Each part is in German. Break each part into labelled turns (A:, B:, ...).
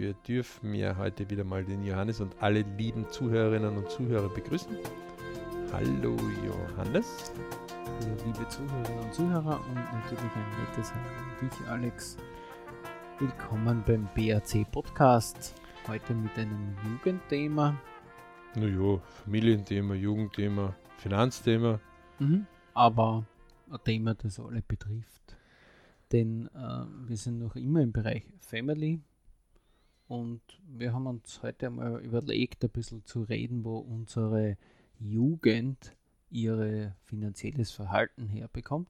A: Wir dürfen ja heute wieder mal den Johannes und alle lieben Zuhörerinnen und Zuhörer begrüßen. Hallo Johannes.
B: Hallo liebe Zuhörerinnen und Zuhörer und natürlich ein nettes Hallo an dich, Alex. Willkommen beim BAC Podcast. Heute mit einem Jugendthema.
A: Naja, Familienthema, Jugendthema, Finanzthema.
B: Mhm. Aber ein Thema, das alle betrifft. Denn äh, wir sind noch immer im Bereich Family und wir haben uns heute einmal überlegt, ein bisschen zu reden, wo unsere Jugend ihr finanzielles Verhalten herbekommt.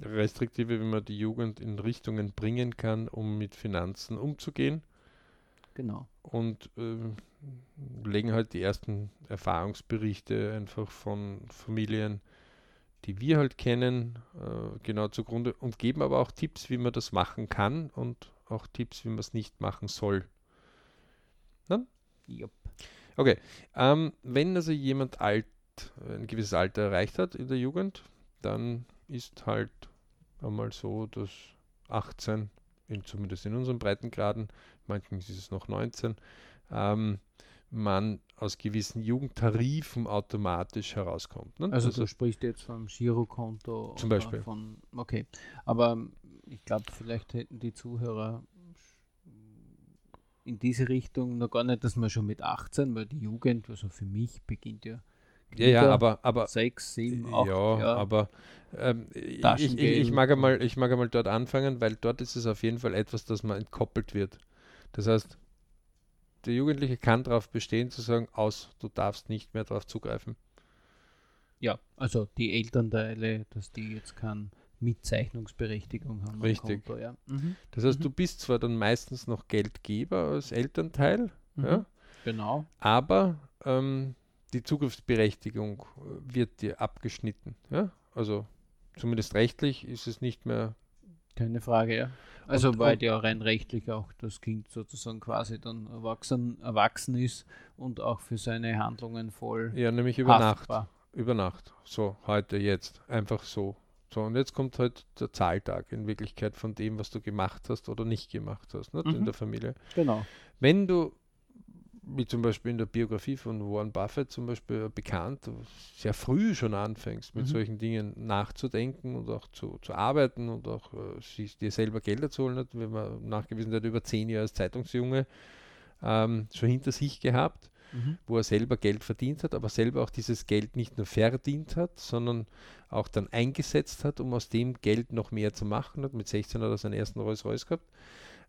A: Restriktive, wie man die Jugend in Richtungen bringen kann, um mit Finanzen umzugehen.
B: Genau.
A: Und äh, legen halt die ersten Erfahrungsberichte einfach von Familien, die wir halt kennen, äh, genau zugrunde und geben aber auch Tipps, wie man das machen kann und auch Tipps, wie man es nicht machen soll.
B: Ne? Yep.
A: Okay, ähm, wenn also jemand alt, ein gewisses Alter erreicht hat in der Jugend, dann ist halt einmal so, dass 18, in, zumindest in unseren Breitengraden, manchen ist es noch 19, ähm, man aus gewissen Jugendtarifen automatisch herauskommt.
B: Ne? Also, also du sprichst jetzt vom Girokonto
A: zum Beispiel.
B: Von, okay, aber ich glaube, vielleicht hätten die Zuhörer in diese Richtung noch gar nicht, dass man schon mit 18, weil die Jugend, also für mich beginnt ja
A: ja, ja, aber, aber
B: 6, 7, 8,
A: ja, ja. aber ähm, ich, ich, ich, mag einmal, ich mag einmal dort anfangen, weil dort ist es auf jeden Fall etwas, das man entkoppelt wird. Das heißt, der Jugendliche kann darauf bestehen, zu sagen, aus, du darfst nicht mehr darauf zugreifen.
B: Ja, also die Elternteile, dass die jetzt keine Mitzeichnungsberechtigung haben.
A: Richtig. Konto, ja. mhm. Das heißt, mhm. du bist zwar dann meistens noch Geldgeber als Elternteil, mhm. ja,
B: genau.
A: aber ähm, die Zugriffsberechtigung wird dir abgeschnitten. Ja? Also zumindest rechtlich ist es nicht mehr.
B: Keine Frage, ja. Also und, weil ja rein rechtlich auch das Kind sozusagen quasi dann erwachsen, erwachsen ist und auch für seine Handlungen voll.
A: Ja, nämlich über haftbar. Nacht. Über Nacht. So, heute, jetzt. Einfach so. So, und jetzt kommt halt der Zahltag in Wirklichkeit von dem, was du gemacht hast oder nicht gemacht hast, nicht? Mhm. in der Familie.
B: Genau.
A: Wenn du, wie zum Beispiel in der Biografie von Warren Buffett zum Beispiel bekannt, sehr früh schon anfängst, mit mhm. solchen Dingen nachzudenken und auch zu, zu arbeiten und auch äh, dir selber Gelder zu holen, hat, wenn man nachgewiesen hat, über zehn Jahre als Zeitungsjunge ähm, schon hinter sich gehabt mhm. wo er selber Geld verdient hat, aber selber auch dieses Geld nicht nur verdient hat, sondern auch dann eingesetzt hat, um aus dem Geld noch mehr zu machen. Hat mit 16 hat er seinen ersten Rolls Royce gehabt,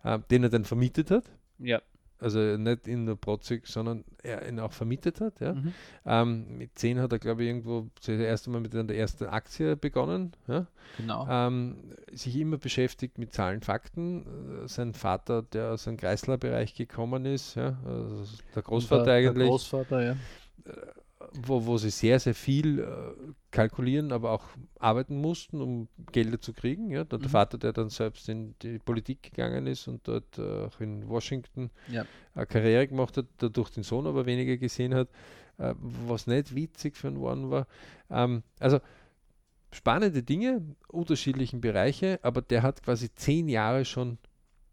A: äh, den er dann vermietet hat.
B: Ja
A: also nicht in nur protzig, sondern er ihn auch vermietet hat. Ja. Mhm. Ähm, mit 10 hat er, glaube ich, irgendwo das erste Mal mit der ersten Aktie begonnen. Ja.
B: Genau.
A: Ähm, sich immer beschäftigt mit Zahlen, Fakten. Äh, sein Vater, der aus dem Kreisler-Bereich gekommen ist, ja, also der Großvater der, eigentlich. Der
B: Großvater, ja.
A: Äh, wo, wo sie sehr, sehr viel äh, kalkulieren, aber auch arbeiten mussten, um Gelder zu kriegen. Ja? Der, mhm. Vater, der dann selbst in die Politik gegangen ist und dort äh, auch in Washington
B: ja.
A: eine Karriere gemacht hat, dadurch den Sohn aber weniger gesehen hat, äh, was nicht witzig für einen One war. Ähm, also spannende Dinge, unterschiedlichen Bereiche, aber der hat quasi zehn Jahre schon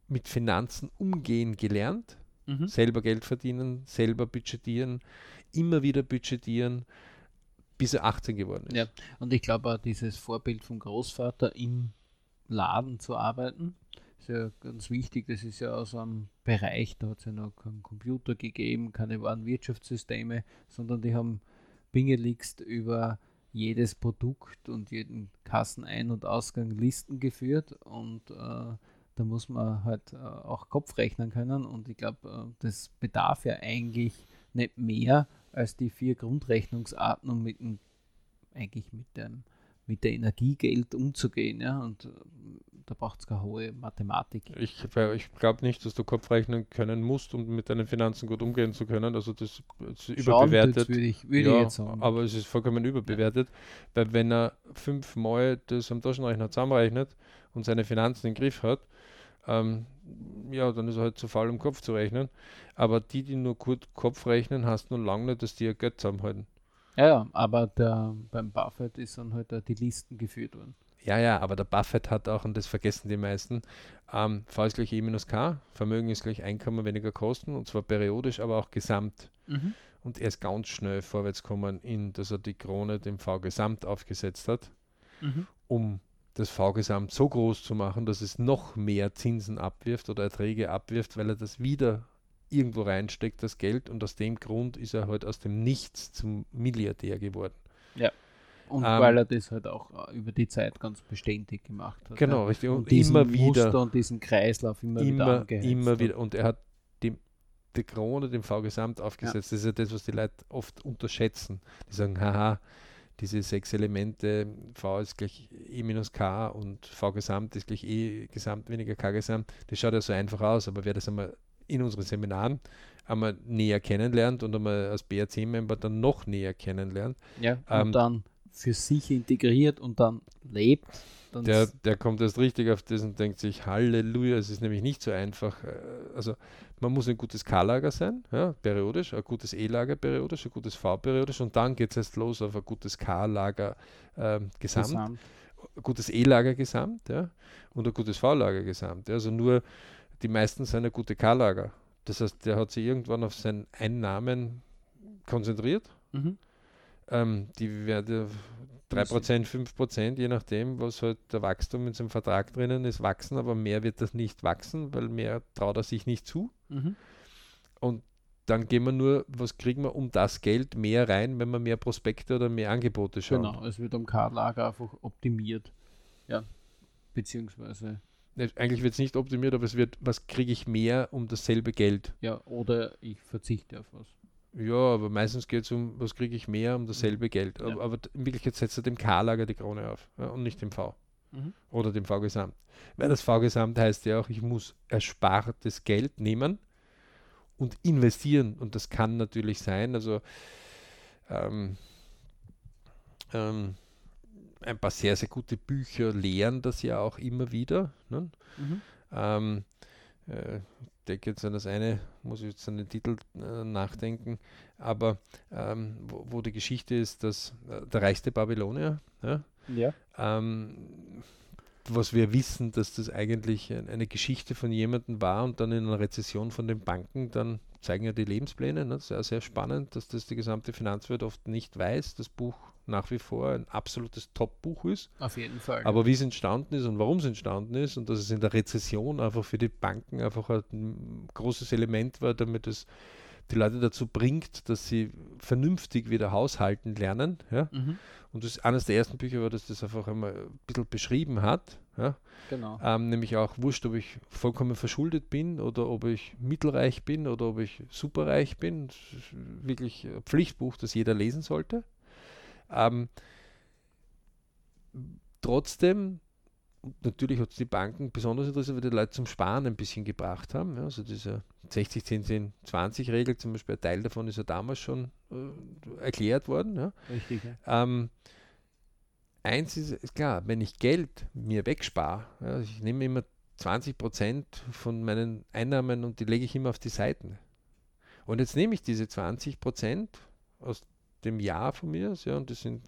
A: mit Finanzen umgehen gelernt, mhm. selber Geld verdienen, selber budgetieren, immer wieder budgetieren, bis er 18 geworden ist.
B: Ja, und ich glaube auch dieses Vorbild vom Großvater im Laden zu arbeiten, ist ja ganz wichtig. Das ist ja aus einem Bereich, da hat es ja noch keinen Computer gegeben, keine Warenwirtschaftssysteme, sondern die haben bingeligst über jedes Produkt und jeden Kassenein- und Ausgang Listen geführt und äh, da muss man halt äh, auch Kopf rechnen können und ich glaube, äh, das bedarf ja eigentlich nicht mehr als die vier Grundrechnungsarten, um mit dem, eigentlich mit dem mit der Energiegeld umzugehen. Ja? Und äh, da braucht es keine hohe Mathematik.
A: Ich, ich glaube nicht, dass du Kopf rechnen können musst, um mit deinen Finanzen gut umgehen zu können. Also das ist überbewertet.
B: Würde ich, würd ja, ich jetzt sagen.
A: Aber es ist vollkommen überbewertet, ja. weil wenn er fünfmal das am Taschenrechner zusammenrechnet und seine Finanzen im Griff hat, ähm, ja, dann ist er halt zu faul, um Kopf zu rechnen. Aber die, die nur kurz Kopf rechnen, hast nur lange nicht, dass die ihr Geld zusammenhalten.
B: Ja, ja, aber der, beim Buffett ist dann halt die Listen geführt worden.
A: Ja, ja, aber der Buffett hat auch, und das vergessen die meisten, ähm, V ist gleich E minus K, Vermögen ist gleich Einkommen weniger Kosten, und zwar periodisch, aber auch gesamt.
B: Mhm.
A: Und er ist ganz schnell vorwärts gekommen, in, dass er die Krone dem V-Gesamt aufgesetzt hat,
B: Mhm.
A: um das V-Gesamt so groß zu machen, dass es noch mehr Zinsen abwirft oder Erträge abwirft, weil er das wieder irgendwo reinsteckt, das Geld. Und aus dem Grund ist er halt aus dem Nichts zum Milliardär geworden.
B: Und
A: Ähm,
B: weil er das halt auch äh, über die Zeit ganz beständig gemacht hat.
A: Genau,
B: ja.
A: richtig.
B: Und,
A: Und immer wieder.
B: Muster und diesen Kreislauf immer, wieder
A: immer,
B: angeheizt
A: immer wieder. Und er hat dem, die Krone dem V-Gesamt aufgesetzt. Das ist ja das, was die Leute oft unterschätzen. Die sagen, haha, diese sechs Elemente, V ist gleich E minus K und V-Gesamt ist gleich E Gesamt weniger K-Gesamt. Das schaut ja so einfach aus, aber wer das einmal in unseren Seminaren einmal näher kennenlernt und einmal als BRC-Member dann noch näher kennenlernt,
B: Ja, und
A: Ähm,
B: dann für sich integriert und dann lebt. Dann
A: der, der kommt erst richtig auf das und denkt sich, Halleluja, es ist nämlich nicht so einfach. Äh, Also man muss ein gutes K-Lager sein, ja, periodisch, ein gutes E-Lager periodisch, ein gutes V periodisch und dann geht es erst los auf ein gutes K-Lager ähm, gesamt,
B: gesamt.
A: ein gutes E-Lager gesamt ja, und ein gutes V-Lager gesamt. Ja. Also nur die meisten sind ein gute K-Lager. Das heißt, der hat sich irgendwann auf seinen Einnahmen konzentriert
B: Mhm.
A: ähm, die werden 3%, 5%, je nachdem, was halt der Wachstum in seinem Vertrag drinnen ist, wachsen, aber mehr wird das nicht wachsen, weil mehr traut er sich nicht zu.
B: Mhm.
A: Und dann gehen wir nur, was kriegen wir um das Geld mehr rein, wenn wir mehr Prospekte oder mehr Angebote schauen.
B: Genau, es wird am K-Lager einfach optimiert. Ja, beziehungsweise,
A: Ne, Eigentlich wird es nicht optimiert, aber es wird, was kriege ich mehr um dasselbe Geld?
B: ja, oder ich verzichte auf was.
A: Ja, aber meistens geht es um, was kriege ich mehr um dasselbe Geld.
B: Ja.
A: Aber, aber in Wirklichkeit setzt er dem K-Lager die Krone auf ja, und nicht dem V.
B: Mhm.
A: oder dem V-Gesamt. Weil das V-Gesamt heißt ja auch, ich muss erspartes Geld nehmen und investieren. Und das kann natürlich sein, also ähm, ähm, ein paar sehr, sehr gute Bücher lehren das ja auch immer wieder. Ne?
B: Mhm.
A: Ähm, äh, denke jetzt an das eine, muss ich jetzt an den Titel äh, nachdenken, aber ähm, wo, wo die Geschichte ist, dass äh, der reichste Babylonier, ja,
B: Ja.
A: ähm, was wir wissen, dass das eigentlich ein- eine Geschichte von jemandem war und dann in einer Rezession von den Banken, dann zeigen ja die Lebenspläne, ne? sehr, sehr spannend, dass das die gesamte Finanzwelt oft nicht weiß, das Buch nach wie vor ein absolutes Top-Buch ist.
B: Auf jeden Fall.
A: Aber wie es entstanden ist und warum es entstanden ist und dass es in der Rezession einfach für die Banken einfach ein großes Element war, damit es die Leute dazu bringt, dass sie vernünftig wieder haushalten lernen. Ja?
B: mhm.
A: Und das eines der ersten Bücher war, das das einfach einmal ein bisschen beschrieben hat. Ja?
B: Genau.
A: Ähm, nämlich auch wurscht, ob ich vollkommen verschuldet bin oder ob ich mittelreich bin oder ob ich superreich bin. Das ist wirklich ein Pflichtbuch, das jeder lesen sollte. Ähm, trotzdem, natürlich hat es die Banken besonders interessiert, weil die Leute zum Sparen ein bisschen gebracht haben. Ja, also diese 60, 10, 10, 20 Regel zum Beispiel, ein Teil davon ist ja damals schon äh, erklärt worden. Ja.
B: Richtig. Ja.
A: Ähm, eins ist, ist klar, wenn ich Geld mir wegspare, ja, ich nehme immer 20% von meinen Einnahmen und die lege ich immer auf die Seiten. Und jetzt nehme ich diese 20% aus dem Jahr von mir, ja, und das sind,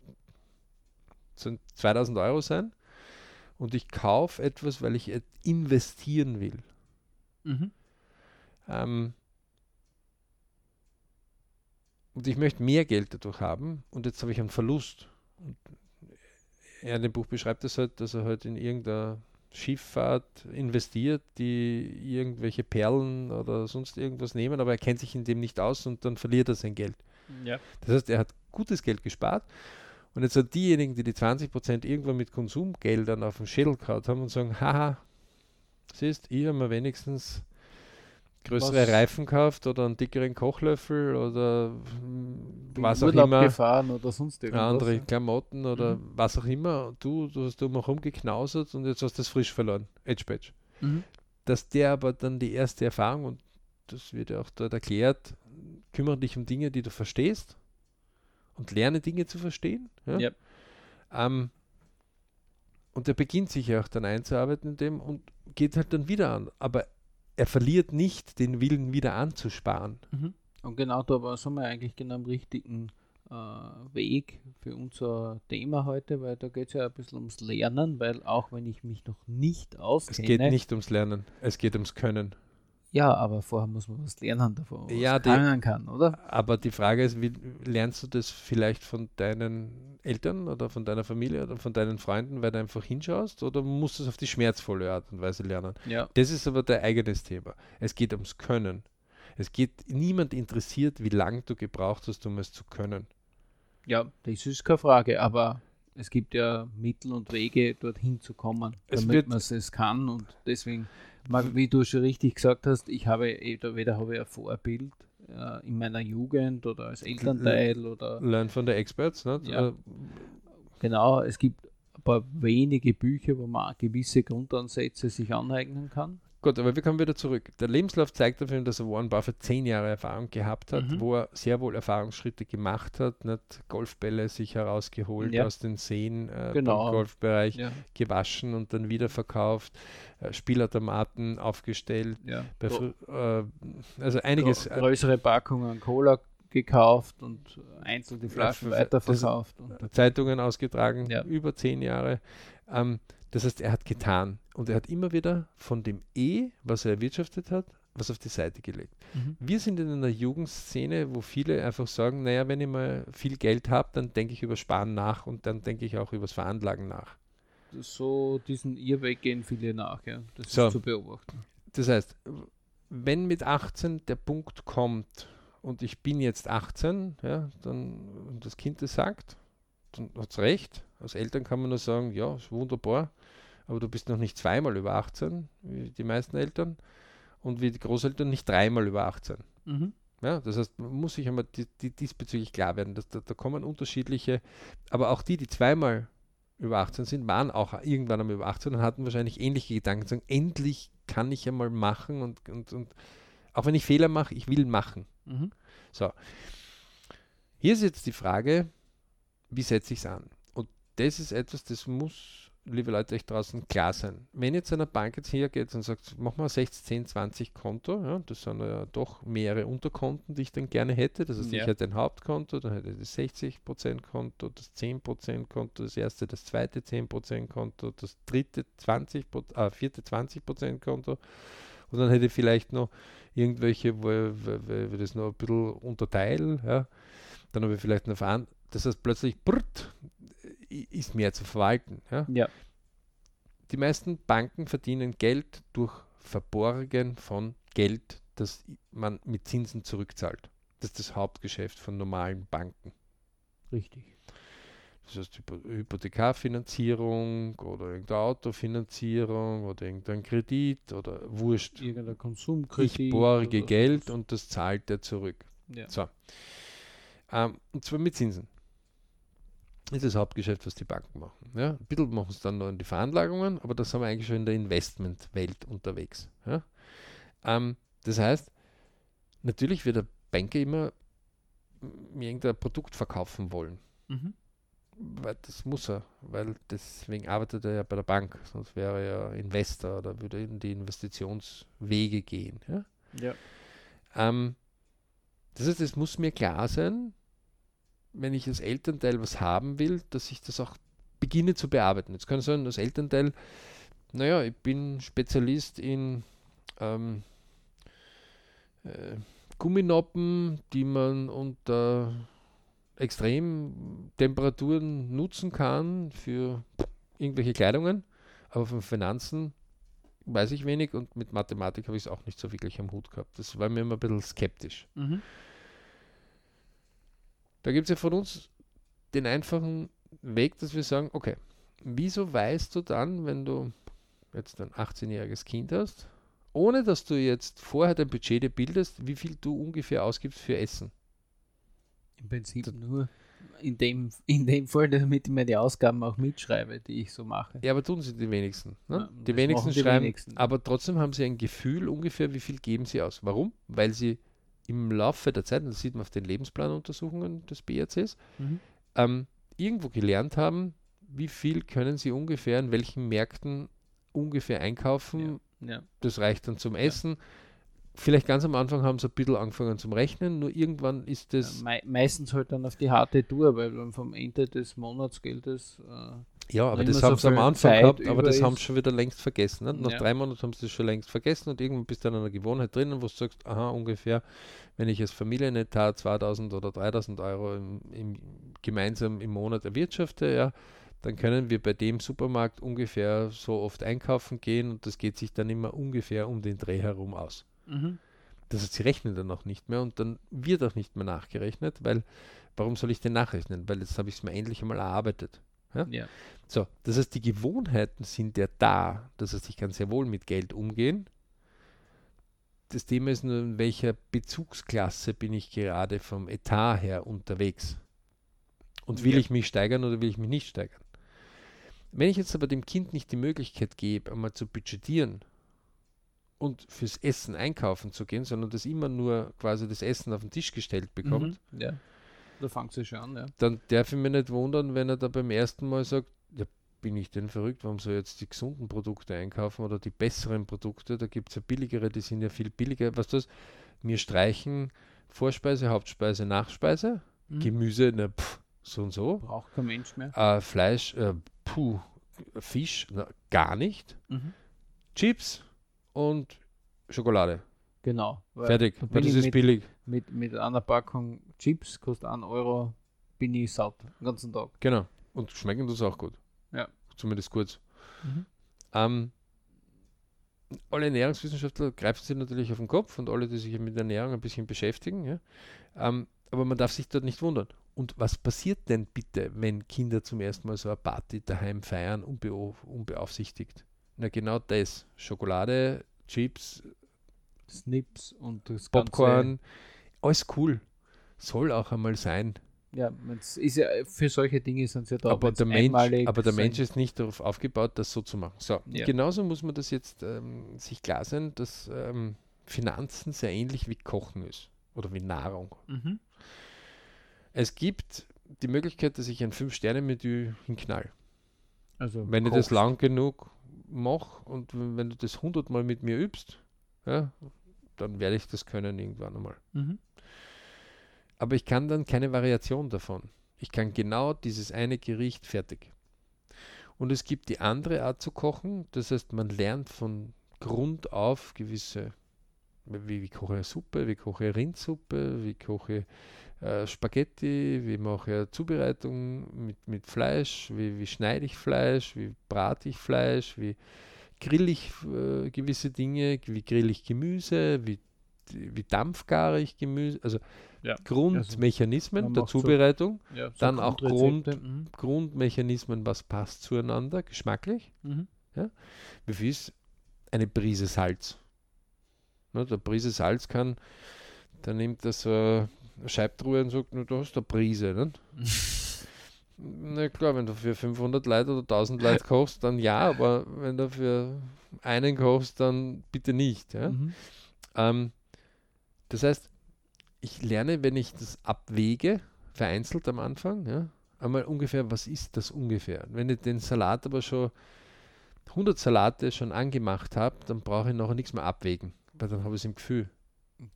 A: sind 2000 Euro sein, und ich kaufe etwas, weil ich investieren will.
B: Mhm.
A: Ähm, und ich möchte mehr Geld dadurch haben und jetzt habe ich einen Verlust. Und er in dem Buch beschreibt es halt, dass er halt in irgendeiner Schifffahrt investiert, die irgendwelche Perlen oder sonst irgendwas nehmen, aber er kennt sich in dem nicht aus und dann verliert er sein Geld.
B: Ja.
A: Das heißt, er hat gutes Geld gespart und jetzt sind diejenigen, die die 20% irgendwann mit Konsumgeldern auf den Schädel gehauen haben und sagen, haha, siehst, ich habe mir wenigstens größere
B: Was-
A: Reifen gekauft oder einen dickeren Kochlöffel oder
B: Bin
A: was auch
B: Urlaub
A: immer,
B: gefahren oder sonst irgendwas.
A: andere Klamotten oder
B: Mhm.
A: was auch immer. Du, du hast um rumgeknausert und jetzt hast du das frisch verloren. Edge Badge.
B: Mhm.
A: Dass der aber dann die erste Erfahrung, und das wird ja auch dort erklärt, kümmere dich um Dinge, die du verstehst und lerne Dinge zu verstehen. Ja?
B: Ja.
A: Ähm, und er beginnt sich ja auch dann einzuarbeiten in dem und geht halt dann wieder an. Aber er verliert nicht den Willen, wieder anzusparen.
B: Mhm. Und genau da war, sind wir eigentlich genau am richtigen äh, Weg für unser Thema heute, weil da geht es ja ein bisschen ums Lernen, weil auch wenn ich mich noch nicht auskenne.
A: Es geht nicht ums Lernen, es geht ums Können.
B: Ja, aber vorher muss man was lernen davon, was
A: Ja,
B: können kann, oder?
A: Aber die Frage ist, wie lernst du das vielleicht von deinen Eltern oder von deiner Familie oder von deinen Freunden, weil du einfach hinschaust oder musst du es auf die schmerzvolle Art und Weise lernen?
B: Ja.
A: Das ist aber dein eigenes Thema. Es geht ums Können. Es geht niemand interessiert, wie lange du gebraucht hast, um es zu können.
B: Ja, das ist keine Frage, aber es gibt ja Mittel und Wege, dorthin zu kommen,
A: Es
B: damit man es kann und deswegen, wie du schon richtig gesagt hast, ich habe entweder habe ich ein Vorbild äh, in meiner Jugend oder als Elternteil oder
A: Learn von the Experts. Ne?
B: Ja. Genau, es gibt ein paar wenige Bücher, wo man gewisse Grundansätze sich aneignen kann.
A: Gut, aber wir kommen wieder zurück. Der Lebenslauf zeigt auf jeden Fall, dass er Warren Buffett zehn Jahre Erfahrung gehabt hat,
B: Mhm.
A: wo er sehr wohl Erfahrungsschritte gemacht hat, nicht Golfbälle sich herausgeholt
B: Ja.
A: aus den Seen äh,
B: Genau.
A: beim Golfbereich,
B: Ja,
A: gewaschen und dann wieder verkauft, äh, Spielautomaten aufgestellt.
B: ja.
A: Äh, also einiges.
B: grö- größere Packungen Cola gekauft und einzeln die Flaschen weiterverkauft. Und,
A: äh, Zeitungen ausgetragen, über zehn Jahre. Ähm, das heißt, er hat getan und er hat immer wieder von dem E, was er erwirtschaftet hat, was auf die Seite gelegt.
B: Mhm.
A: Wir sind in einer Jugendszene, wo viele einfach sagen, naja, wenn ich mal viel Geld habe, dann denke ich über Sparen nach und dann denke ich auch über das Veranlagen nach.
B: So diesen Irrweg gehen viele nach, ja. Das
A: So.
B: ist zu beobachten.
A: Das heißt, wenn mit 18 der Punkt kommt und ich bin jetzt 18, ja, dann und das Kind das sagt, dann hat es recht. Als Eltern kann man nur sagen, ja, ist wunderbar, aber du bist noch nicht zweimal über 18, wie die meisten Eltern, und wie die Großeltern nicht dreimal über 18.
B: Mhm.
A: Ja, das heißt, man muss sich einmal die, die diesbezüglich klar werden, dass da, da kommen unterschiedliche, aber auch die, die zweimal über 18 sind, waren auch irgendwann einmal über 18 und hatten wahrscheinlich ähnliche Gedanken, sagen, endlich kann ich einmal machen und, und, und auch wenn ich Fehler mache, ich will machen.
B: Mhm.
A: Hier ist jetzt die Frage, wie setze ich es an? Und das ist etwas, das muss, liebe Leute, euch draußen klar sein. Wenn jetzt eine Bank jetzt hergeht und sagt, mach mal 6, 10, 20 Konto, ja, das sind ja doch mehrere Unterkonten, die ich dann gerne hätte. Das heißt,
B: Ja.
A: ich hätte ein Hauptkonto, dann hätte ich das 60% Konto, das 10% Konto, das erste, das zweite 10% Konto, das dritte 20, äh, vierte 20% Konto. Und dann hätte ich vielleicht noch irgendwelche, wo, ich das noch ein bisschen unterteile, ja. Dann habe ich vielleicht eine Verantwortung. Das heißt, plötzlich brrt, ist mehr zu verwalten. Ja?
B: Ja.
A: Die meisten Banken verdienen Geld durch Verborgen von Geld, das man mit Zinsen zurückzahlt. Das ist das Hauptgeschäft von normalen Banken.
B: Richtig.
A: Das heißt Hypo- Hypothekarfinanzierung oder irgendeine Autofinanzierung oder irgendein Kredit oder wurscht.
B: Irgendein Konsumkredit.
A: Ich borge Geld und das zahlt er zurück.
B: Ja.
A: So. Ähm, und zwar mit Zinsen. Das ist das Hauptgeschäft, was die Banken machen. Ja? Ein bisschen machen es dann noch in die Veranlagungen, aber da sind wir eigentlich schon in der Investmentwelt unterwegs. Ja? Ähm, das heißt, natürlich wird der Banker immer irgendein Produkt verkaufen wollen.
B: Mhm.
A: Weil das muss er, weil deswegen arbeitet er ja bei der Bank, sonst wäre er ja Investor oder würde in die Investitionswege gehen. Ja?
B: Ja.
A: Ähm, das heißt, es muss mir klar sein, wenn ich als Elternteil was haben will, dass ich das auch beginne zu bearbeiten. Jetzt kann es sein, als Elternteil, naja, ich bin Spezialist in ähm, äh, Gumminoppen, die man unter Extremtemperaturen nutzen kann für irgendwelche Kleidungen, aber von Finanzen weiß ich wenig und mit Mathematik habe ich es auch nicht so wirklich am Hut gehabt. Das war mir immer ein bisschen skeptisch.
B: Mhm.
A: Da gibt es ja von uns den einfachen Weg, dass wir sagen, okay, wieso weißt du dann, wenn du jetzt ein 18-jähriges Kind hast, ohne dass du jetzt vorher dein Budget dir bildest, wie viel du ungefähr ausgibst für Essen?
B: Im Prinzip
A: Das-
B: nur in dem, in dem Fall, damit ich mir die Ausgaben auch mitschreibe, die ich so mache.
A: Ja, aber tun sie die wenigsten. Ne?
B: Ja,
A: die wenigsten
B: die
A: schreiben,
B: wenigsten.
A: aber trotzdem haben sie ein Gefühl ungefähr, wie viel geben sie aus. Warum? Weil sie im Laufe der Zeit, und das sieht man auf den Lebensplanuntersuchungen des BRCs,
B: Mhm.
A: ähm, irgendwo gelernt haben, wie viel können sie ungefähr in welchen Märkten ungefähr einkaufen.
B: Ja.
A: Das reicht dann zum Essen. vielleicht ganz am Anfang haben sie ein bisschen angefangen zum Rechnen, nur irgendwann ist das.
B: Ja, mei meistens halt dann auf die harte Tour, weil vom Ende des Monatsgeldes. Äh,
A: ja, aber das haben
B: so
A: sie am Anfang
B: Zeit
A: gehabt, aber das haben sie schon wieder längst vergessen. Ne? Nach
B: Ja.
A: drei Monaten haben sie das schon längst vergessen und irgendwann bist du dann in einer Gewohnheit drinnen, wo du sagst, aha, ungefähr, wenn ich als Familienetat 2000 oder 3000 Euro im, im, gemeinsam im Monat erwirtschafte, ja, dann können wir bei dem Supermarkt ungefähr so oft einkaufen gehen und das geht sich dann immer ungefähr um den Dreh herum aus.
B: mhm.
A: Das heißt, sie rechnen dann auch nicht mehr und dann wird auch nicht mehr nachgerechnet, weil warum soll ich denn nachrechnen? Weil jetzt habe ich es mir endlich einmal erarbeitet.
B: Ja.
A: So, das heißt, die Gewohnheiten sind ja da. Das heißt, ich kann sehr wohl mit Geld umgehen. Das Thema ist nur, in welcher Bezugsklasse bin ich gerade vom Etat her unterwegs. Und will
B: Ja.
A: ich mich steigern oder will ich mich nicht steigern? Wenn ich jetzt aber dem Kind nicht die Möglichkeit gebe, einmal zu budgetieren und fürs Essen einkaufen zu gehen, sondern das immer nur quasi das Essen auf den Tisch gestellt bekommt,
B: Mhm. Ja. Da fängt es schon an, ja.
A: dann darf ich mich nicht wundern, wenn er da beim ersten Mal sagt, ja, bin ich denn verrückt, warum soll ich jetzt die gesunden Produkte einkaufen oder die besseren Produkte, da gibt es ja billigere, die sind ja viel billiger. Was das? Wir streichen Vorspeise, Hauptspeise, Nachspeise,
B: Mhm.
A: Gemüse, na, pff, so und so,
B: Braucht kein Mensch mehr.
A: äh, Fleisch, äh, puh, Fisch, na, gar nicht,
B: Mhm.
A: Chips und Schokolade.
B: Genau.
A: Fertig, weil das ist
B: mit,
A: billig.
B: mit, mit einer Packung Chips, kostet 1 Euro, bin ich satt, den ganzen Tag.
A: Genau. Und schmecken das auch gut.
B: Ja.
A: Zumindest kurz.
B: Mhm.
A: Ähm, alle Ernährungswissenschaftler greifen sich natürlich auf den Kopf und alle, die sich mit Ernährung ein bisschen beschäftigen. Ja? Ähm, aber man darf sich dort nicht wundern. Und was passiert denn bitte, wenn Kinder zum ersten Mal so eine Party daheim feiern, unbeau unbeaufsichtigt? Na genau das. Schokolade, Chips,
B: Snips und das
A: Popcorn, alles cool. Soll auch einmal sein.
B: Ganze. Ja, ist ja für solche Dinge sind sie ja da.
A: aber, der Mensch, aber der Mensch ist nicht darauf aufgebaut, das so zu machen. So,
B: Ja.
A: genauso muss man das jetzt ähm, sich klar sein, dass ähm, Finanzen sehr ähnlich wie Kochen ist oder wie Nahrung.
B: Mhm.
A: Es gibt die Möglichkeit, dass ich ein Fünf-Sterne-Menü hinknall.
B: Also
A: Wenn ich das
B: kochst.
A: lang genug mache und wenn du das hundertmal mit mir übst, ja, dann werde ich das können irgendwann einmal.
B: Mhm.
A: Aber ich kann dann keine Variation davon. Ich kann genau dieses eine Gericht fertig. Und es gibt die andere Art zu kochen, das heißt, man lernt von Grund auf gewisse, wie, wie koche ich Suppe, wie koche ich Rindsuppe, wie koche ich äh, Spaghetti, wie mache ich Zubereitung mit, mit Fleisch, wie, wie schneide ich Fleisch, wie brate ich Fleisch, wie grill ich äh, gewisse Dinge, wie grill ich Gemüse, wie, wie dampfgare ich Gemüse, also
B: Ja,
A: Grundmechanismen
B: man
A: der
B: macht so-
A: Zubereitung,
B: Ja, so
A: Dann auch
B: Grundrezepte. Mhm.
A: Grundmechanismen, was passt zueinander, geschmacklich.
B: Mhm.
A: Wie viel ist eine Prise Salz? Ne, der Prise Salz kann, der nimmt das äh, Scheibtruhe und sagt, du hast eine Prise. Ne? Na klar, wenn du für 500 Leute oder 1000 Leute kochst, dann ja, aber wenn du für einen kochst, dann bitte nicht. Ja?
B: Mhm.
A: Ähm, das heißt, ich lerne, wenn ich das abwäge, vereinzelt am Anfang, ja, einmal ungefähr, was ist das ungefähr? Wenn ich den Salat aber schon 100 Salate schon angemacht habe, dann brauche ich nachher nichts mehr abwägen, weil dann habe ich es im Gefühl.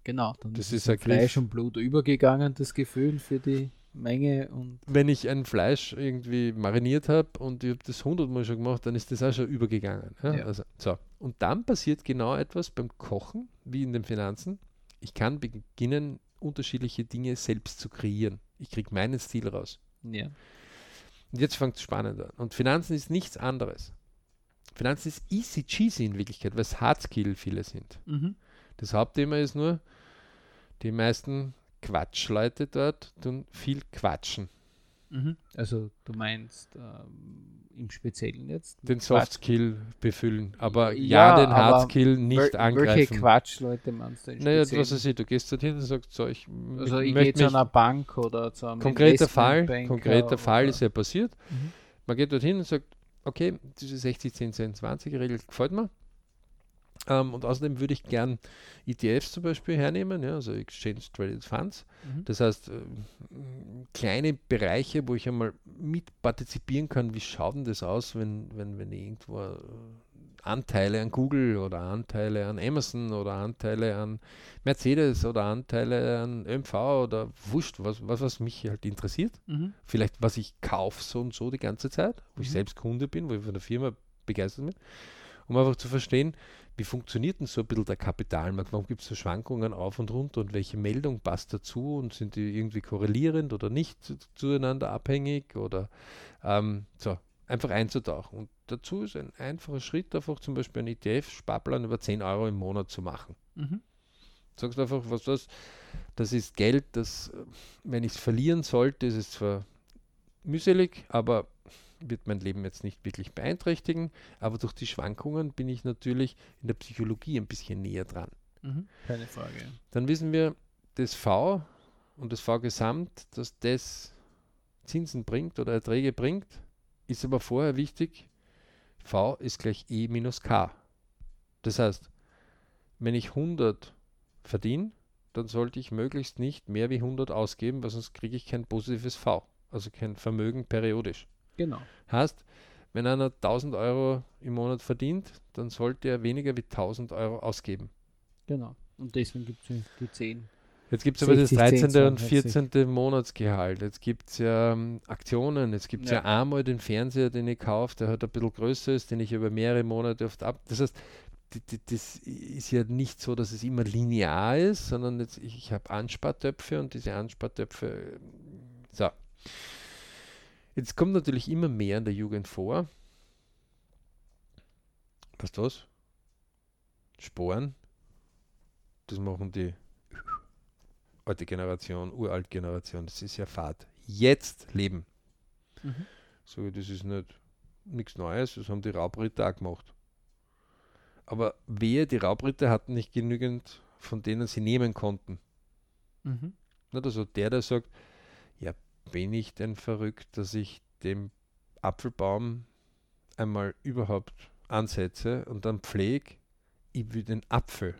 B: Genau, dann
A: Das
B: ist,
A: ist.
B: Fleisch und Blut übergegangen, das Gefühl für die Menge und
A: Wenn ich ein Fleisch irgendwie mariniert habe und ich habe das 100 Mal schon gemacht, dann ist das auch schon übergegangen. Ja?
B: Ja.
A: Also, so. Und dann passiert genau etwas beim Kochen, wie in den Finanzen. Ich kann beginnen, unterschiedliche Dinge selbst zu kreieren. Ich kriege meinen Stil raus.
B: ja.
A: Und jetzt fängt es spannend an. Und Finanzen ist nichts anderes. Finanzen ist easy cheesy in Wirklichkeit, weil es Hardskill viele sind.
B: Mhm.
A: Das Hauptthema ist nur, die meisten Quatschleute dort tun viel quatschen.
B: Mhm. Also du meinst ähm, im Speziellen jetzt
A: Den Softskill befüllen, aber ja,
B: Ja,
A: den Hardskill nicht
B: Wel- Welche
A: angreifen.
B: Quatschleute meinst du
A: Naja, was weiß ich, du gehst dorthin und sagst so, ich,
B: Also ich gehe zu einer Bank oder zu einem
A: konkreter Fall, konkreter Fall ist ja passiert.
B: Mhm.
A: Man geht dorthin und sagt, okay, diese 60, 10, 10, 20 Regel gefällt mir. Ähm, und außerdem würde ich gern ETFs zum Beispiel hernehmen, ja, also Exchange Traded Funds.
B: Mhm.
A: Das heißt, äh, kleine Bereiche, wo ich einmal mit partizipieren kann, wie schaut denn das aus, wenn, wenn, wenn ich irgendwo äh, Anteile an Google oder Anteile an Amazon oder Anteile an Mercedes oder Anteile an ÖMV oder wurscht, was, was, was mich halt interessiert.
B: Mhm.
A: Vielleicht, was ich kaufe so und so die ganze Zeit, wo ich
B: Mhm.
A: selbst Kunde bin, wo ich von der Firma begeistert bin, um einfach zu verstehen, wie funktioniert denn so ein bisschen der Kapitalmarkt? Warum gibt es so Schwankungen auf und runter und welche Meldung passt dazu und sind die irgendwie korrelierend oder nicht zu, zueinander abhängig oder ähm, so, einfach einzutauchen. Und dazu ist ein einfacher Schritt, einfach zum Beispiel einen ETF-Sparplan über 10 Euro im Monat zu machen.
B: Mhm.
A: Sagst einfach, was das, das ist Geld, das, wenn ich es verlieren sollte, ist es zwar mühselig, aber wird mein Leben jetzt nicht wirklich beeinträchtigen, aber durch die Schwankungen bin ich natürlich in der Psychologie ein bisschen näher dran.
B: Mhm. Keine Frage.
A: Dann wissen wir, das V und das V Gesamt, dass das Zinsen bringt oder Erträge bringt, ist aber vorher wichtig, V ist gleich E minus K. Das heißt, wenn ich 100 verdiene, dann sollte ich möglichst nicht mehr wie 100 ausgeben, weil sonst kriege ich kein positives V, also kein Vermögen periodisch.
B: Genau.
A: Heißt, wenn einer 1000 Euro im Monat verdient, dann sollte er weniger wie 1000 Euro ausgeben.
B: Genau. Und deswegen gibt es die 10.
A: Jetzt gibt es aber das
B: 60, 10,
A: 13. und
B: 62.
A: 14. Monatsgehalt. Jetzt gibt es ja ähm, Aktionen. Jetzt gibt es ja.
B: Ja.
A: einmal den Fernseher, den ich kaufe, der halt ein bisschen größer ist, den ich über mehrere Monate oft ab. Das heißt, das ist ja nicht so, dass es immer linear ist, sondern jetzt, ich, ich habe Anspartöpfe und diese Anspartöpfe. ähm, So. Jetzt kommt natürlich immer mehr in der Jugend vor. Was? Sporen. Das machen die alte Generation, uralt Generation. Das ist ja Fahrt. Jetzt leben.
B: Mhm.
A: So, das ist nicht nichts Neues, das haben die Raubritter auch gemacht. Aber wehe, die Raubritter hatten nicht genügend, von denen sie nehmen konnten.
B: Mhm.
A: Nicht? Also der, der sagt, bin ich denn verrückt, dass ich dem Apfelbaum einmal überhaupt ansetze und dann pflege, ich will den Apfel.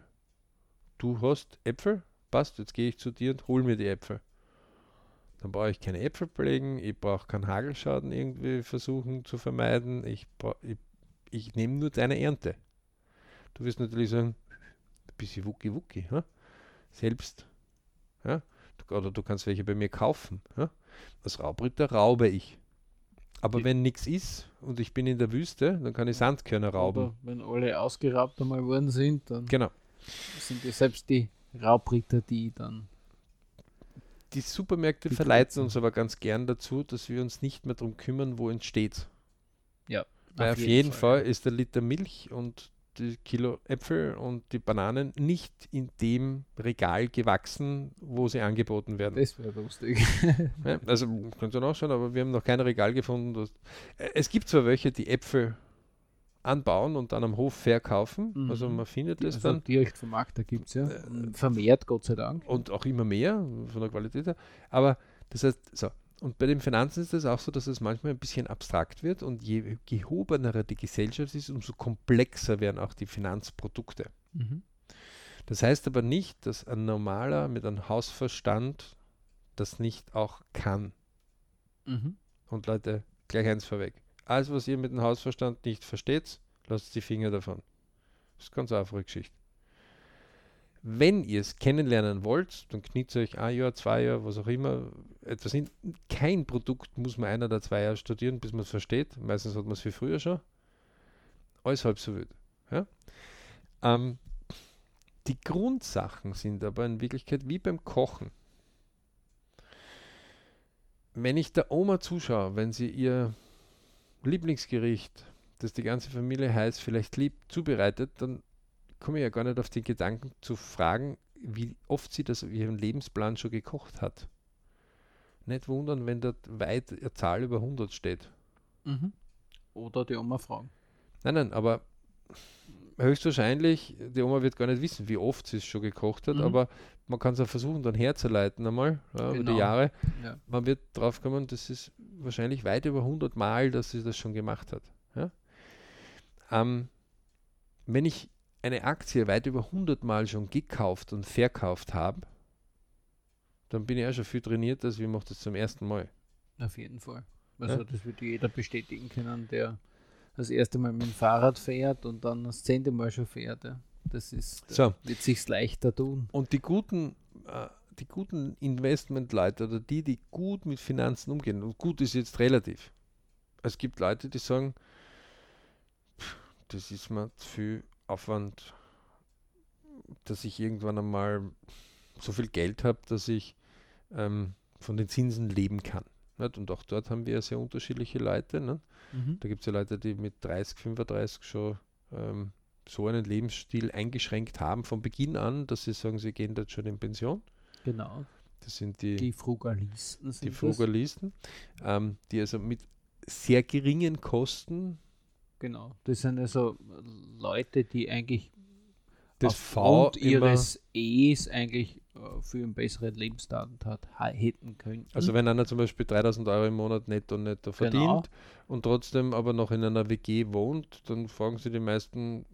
A: Du hast Äpfel, passt, jetzt gehe ich zu dir und hol mir die Äpfel. Dann brauche ich keine Äpfel pflegen, ich brauche keinen Hagelschaden irgendwie versuchen zu vermeiden, ich, ich, ich nehme nur deine Ernte. Du wirst natürlich sagen, ein bisschen wucki wucki, ha? selbst ja? Oder du kannst welche bei mir kaufen. Ja? Als Raubritter raube ich. Aber
B: Die-
A: wenn nichts ist und ich bin in der Wüste, dann kann ich Sandkörner rauben.
B: Aber wenn alle ausgeraubt einmal worden sind, dann
A: Genau.
B: sind die selbst die Raubritter, die dann.
A: Die Supermärkte verleiten uns aber ganz gern dazu, dass wir uns nicht mehr darum kümmern, wo entsteht.
B: Ja.
A: Weil auf jeden, Fall, ist der Liter Milch und die Kilo Äpfel und die Bananen nicht in dem Regal gewachsen, wo sie angeboten werden.
B: Das wäre lustig.
A: Ja, also könnt ihr nachschauen, aber wir haben noch kein Regal gefunden. Das, Äh, es gibt zwar welche, die Äpfel anbauen und dann am Hof verkaufen.
B: Mhm.
A: Also man findet das
B: also
A: dann
B: direkt vom Markt, da gibt es ja.
A: Äh,
B: vermehrt, Gott sei Dank.
A: und auch immer mehr von der Qualität her. Aber das heißt, so. Und bei den Finanzen ist es auch so, dass es manchmal ein bisschen abstrakt wird und je gehobener die Gesellschaft ist, umso komplexer werden auch die Finanzprodukte.
B: Mhm.
A: Das heißt aber nicht, dass ein normaler mit einem Hausverstand das nicht auch kann.
B: Mhm.
A: Und Leute, gleich eins vorweg. Alles, was ihr mit dem Hausverstand nicht versteht, lasst die Finger davon. Das ist ganz einfache Geschichte. Wenn ihr es kennenlernen wollt, dann kniet euch ein Jahr, zwei Jahre, was auch immer, etwas hin. Kein Produkt muss man ein oder zwei Jahre studieren, bis man es versteht. Meistens hat man es viel früher schon. Alles halb so wild. Ja? Ähm, die Grundsachen sind aber in Wirklichkeit wie beim Kochen. Wenn ich der Oma zuschaue, wenn sie ihr Lieblingsgericht, das die ganze Familie heiß vielleicht liebt, zubereitet, dann komme ich ja gar nicht auf den Gedanken zu fragen, wie oft sie das auf ihrem Lebensplan schon gekocht hat. Nicht wundern, wenn dort weit eine Zahl über 100 steht.
B: Mhm. Oder die Oma fragen.
A: Nein, nein, aber höchstwahrscheinlich, die Oma wird gar nicht wissen, wie oft sie es schon gekocht hat,
B: Mhm.
A: aber man kann es ja versuchen, dann herzuleiten einmal ja, über die
B: Genau.
A: Jahre.
B: Ja.
A: Man wird drauf kommen, das ist wahrscheinlich weit über 100 Mal, dass sie das schon gemacht hat. Ja? Ähm, wenn ich eine Aktie weit über 100 Mal schon gekauft und verkauft habe, dann bin ich auch schon viel trainiert, als ich mache das zum ersten Mal.
B: Auf jeden Fall. Also
A: Ja.
B: das wird jeder bestätigen können, der das erste Mal mit dem Fahrrad fährt und dann das zehnte Mal schon fährt. Ja. Das ist,
A: So.
B: wird sich leichter tun.
A: Und die guten, äh, die guten Investmentleute oder die, die gut mit Finanzen umgehen, und gut ist jetzt relativ. Es gibt Leute, die sagen, "Pff, das ist mir zu viel Aufwand, dass ich irgendwann einmal so viel Geld habe, dass ich ähm, von den Zinsen leben kann. Nicht? Und auch dort haben wir ja sehr unterschiedliche Leute.
B: Mhm.
A: Da gibt es ja Leute, die mit 30, 35 schon ähm, so einen Lebensstil eingeschränkt haben von Beginn an, dass sie sagen, sie gehen dort schon in Pension.
B: Genau.
A: Das sind die,
B: Die Frugalisten
A: die. Frugalisten, ähm, die also mit sehr geringen Kosten
B: Genau. Das sind also Leute, die eigentlich
A: das V
B: aufgrund
A: immer,
B: ihres E's eigentlich für einen besseren Lebensstandard hätten können.
A: also wenn einer zum Beispiel 3000 Euro im Monat netto netto verdient
B: Genau.
A: und trotzdem aber noch in einer WG wohnt, dann fragen sie die meisten,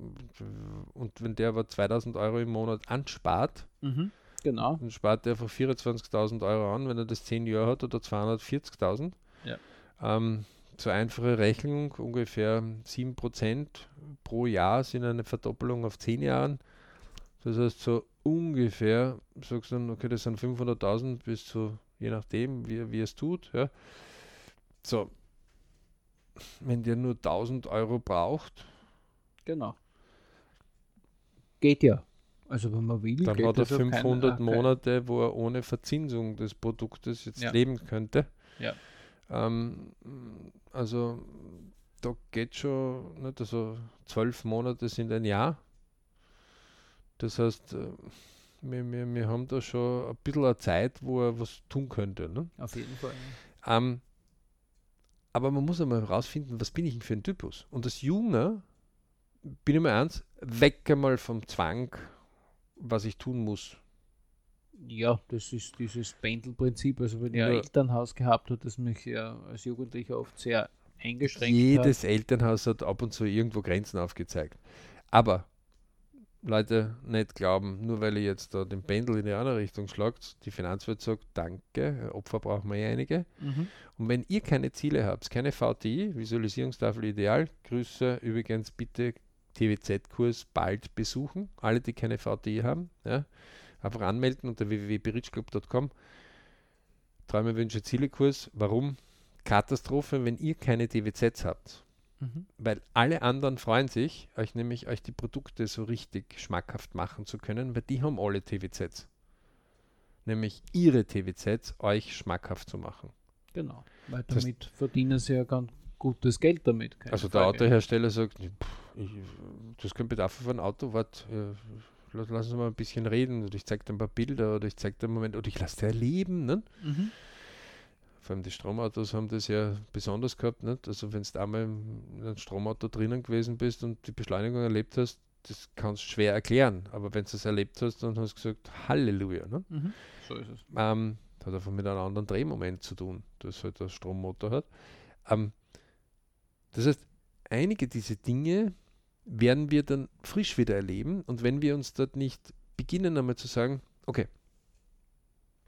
A: und wenn der aber 2000 Euro im Monat anspart,
B: mhm. Genau.
A: dann spart er einfach 24.000 Euro an, wenn er das 10 Jahre hat oder 240.000.
B: Ja.
A: Ähm, so einfache Rechnung, ungefähr 7% pro Jahr sind eine Verdoppelung auf 10 Jahren. Das heißt, so ungefähr, sagst du dann, okay, das sind 500.000 bis zu, je nachdem, wie, wie es tut. Ja. So, wenn der nur 1000 Euro braucht,
B: Genau. Geht ja. Also wenn man will,
A: Dann hat er
B: das auf keinen-
A: 500
B: äh, kein-
A: Monate, wo er ohne Verzinsung des Produktes jetzt
B: Ja.
A: leben könnte.
B: Ja.
A: Ähm, also da geht schon, nicht, also zwölf Monate sind ein Jahr. Das heißt, äh, wir, wir, wir haben da schon ein bisschen eine Zeit, wo er was tun könnte. Ne?
B: Auf jeden Fall.
A: Ähm, aber man muss einmal herausfinden, was bin ich denn für ein Typus? Und als Junger bin ich mal eins, weg einmal vom Zwang, was ich tun muss.
B: Ja, das ist dieses Pendelprinzip. Also wenn ich
A: Ja.
B: ein Elternhaus gehabt habe, das mich ja als Jugendlicher oft sehr eingeschränkt hat.
A: Jedes Elternhaus hat ab und zu irgendwo Grenzen aufgezeigt. Aber Leute nicht glauben, nur weil ihr jetzt da den Pendel in die andere Richtung schlagt, die Finanzwelt sagt, danke, Opfer brauchen wir ja einige.
B: Mhm.
A: Und wenn ihr keine Ziele habt, keine VTI, Visualisierungstafel ideal, Grüße übrigens bitte TWZ-Kurs bald besuchen. Alle, die keine VTI haben, ja, einfach anmelden unter www.berichclub.com. Träume, Wünsche, Ziele-Kurs. Warum? Katastrophe, wenn ihr keine TWZs habt.
B: Mhm.
A: Weil alle anderen freuen sich, euch nämlich euch die Produkte so richtig schmackhaft machen zu können, weil die haben alle TWZs. Nämlich ihre TWZs euch schmackhaft zu machen.
B: Genau. Weil
A: Das-
B: damit verdienen sie ja ganz gutes Geld damit.
A: Also der
B: Frage.
A: Autohersteller sagt, pff, ich, das kein Bedarf für ein Auto, wart, äh, lass, lass uns mal ein bisschen reden oder ich zeige dir ein paar Bilder oder ich zeige dir einen Moment oder ich lasse dir erleben. Ne?
B: Mhm.
A: Vor allem die Stromautos haben das ja besonders gehabt. Nicht? Also wenn du einmal in einem Stromauto drinnen gewesen bist und die Beschleunigung erlebt hast, das kannst du schwer erklären. Aber wenn du es erlebt hast, dann hast du gesagt, Halleluja. Ne?
B: Mhm. So ist es.
A: Ähm, das hat einfach mit einem anderen Drehmoment zu tun, das halt der Strommotor hat. Ähm, das heißt, einige dieser Dinge werden wir dann frisch wieder erleben und wenn wir uns dort nicht beginnen einmal zu sagen, okay,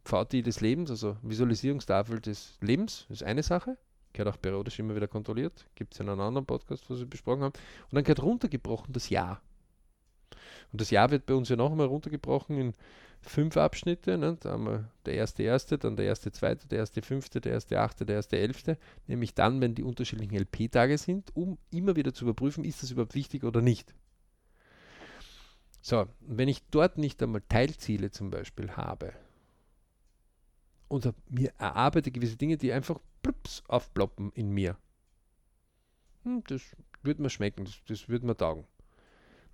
A: VTI des Lebens, also Visualisierungstafel des Lebens, ist eine Sache, gehört auch periodisch immer wieder kontrolliert, gibt es in einem anderen Podcast, was wir besprochen haben, und dann gehört runtergebrochen das Jahr. Und das Jahr wird bei uns ja noch einmal runtergebrochen in fünf Abschnitte. Ne? Da haben wir der erste erste, dann der erste zweite, der erste fünfte, der erste achte, der erste elfte. Nämlich dann, wenn die unterschiedlichen LP-Tage sind, um immer wieder zu überprüfen, ist das überhaupt wichtig oder nicht. So, wenn ich dort nicht einmal Teilziele zum Beispiel habe und mir erarbeite gewisse Dinge, die einfach plups aufploppen in mir, hm, das würde mir schmecken, das, das würde mir taugen.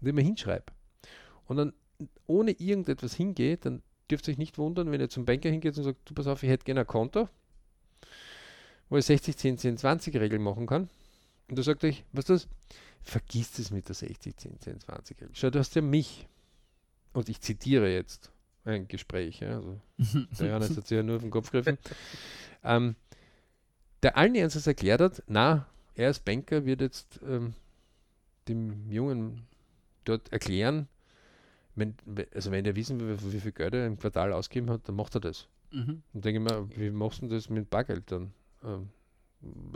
A: Und mir hinschreibe und dann ohne irgendetwas hingeht, dann dürft ihr euch nicht wundern, wenn ihr zum Banker hingeht und sagt, du pass auf, ich hätte gerne ein Konto, wo ich 60, 10, 10, 20 Regel machen kann. Und da sagt euch, was das? Vergiss es mit der 60, 10, 10, 20 Regel. Schau, du hast ja mich. Und ich zitiere jetzt ein Gespräch. Ja, also der Johannes hat sich ja nur auf den Kopf gegriffen. Ähm, der allen Ernstes erklärt hat, na, er als Banker wird jetzt ähm, dem Jungen dort erklären, wenn, we- also wenn der wissen will, wie viel Geld er im Quartal ausgegeben hat, dann macht er das.
B: Mhm.
A: Und denke ich mir, wie machst du das mit Bargeld dann? Ähm,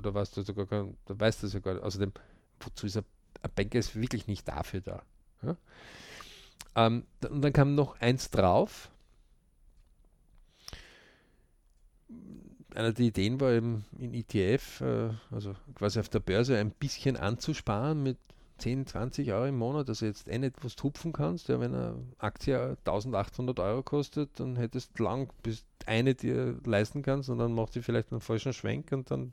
A: da weißt du sogar kein, da weißt du das ja gar nicht. Außerdem, wozu ist ein, ein Banker ist wirklich nicht dafür da. Ja? Ähm, und dann kam noch eins drauf. Eine der Ideen war eben in ETF, äh, also quasi auf der Börse, ein bisschen anzusparen mit 10, 20 Euro im Monat, also jetzt eh nicht was tupfen kannst. Ja, wenn eine Aktie 1800 Euro kostet, dann hättest du lang, bis eine dir leisten kannst und dann macht sie vielleicht einen falschen Schwenk und dann,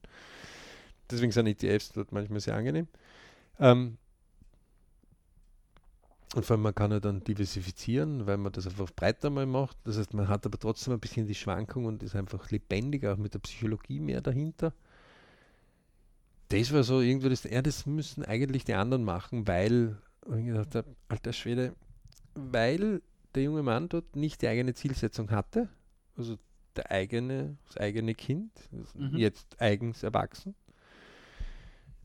A: deswegen sind ETFs dort manchmal sehr angenehm. Ähm, und vor allem, man kann ja dann diversifizieren, weil man das einfach breiter mal macht. Das heißt, man hat aber trotzdem ein bisschen die Schwankung und ist einfach lebendiger, auch mit der Psychologie mehr dahinter das war so irgendwie das, ja, das müssen eigentlich die anderen machen, weil, ich gedacht alter Schwede, weil der junge Mann dort nicht die eigene Zielsetzung hatte, also der eigene, das eigene Kind, mhm. jetzt eigens erwachsen,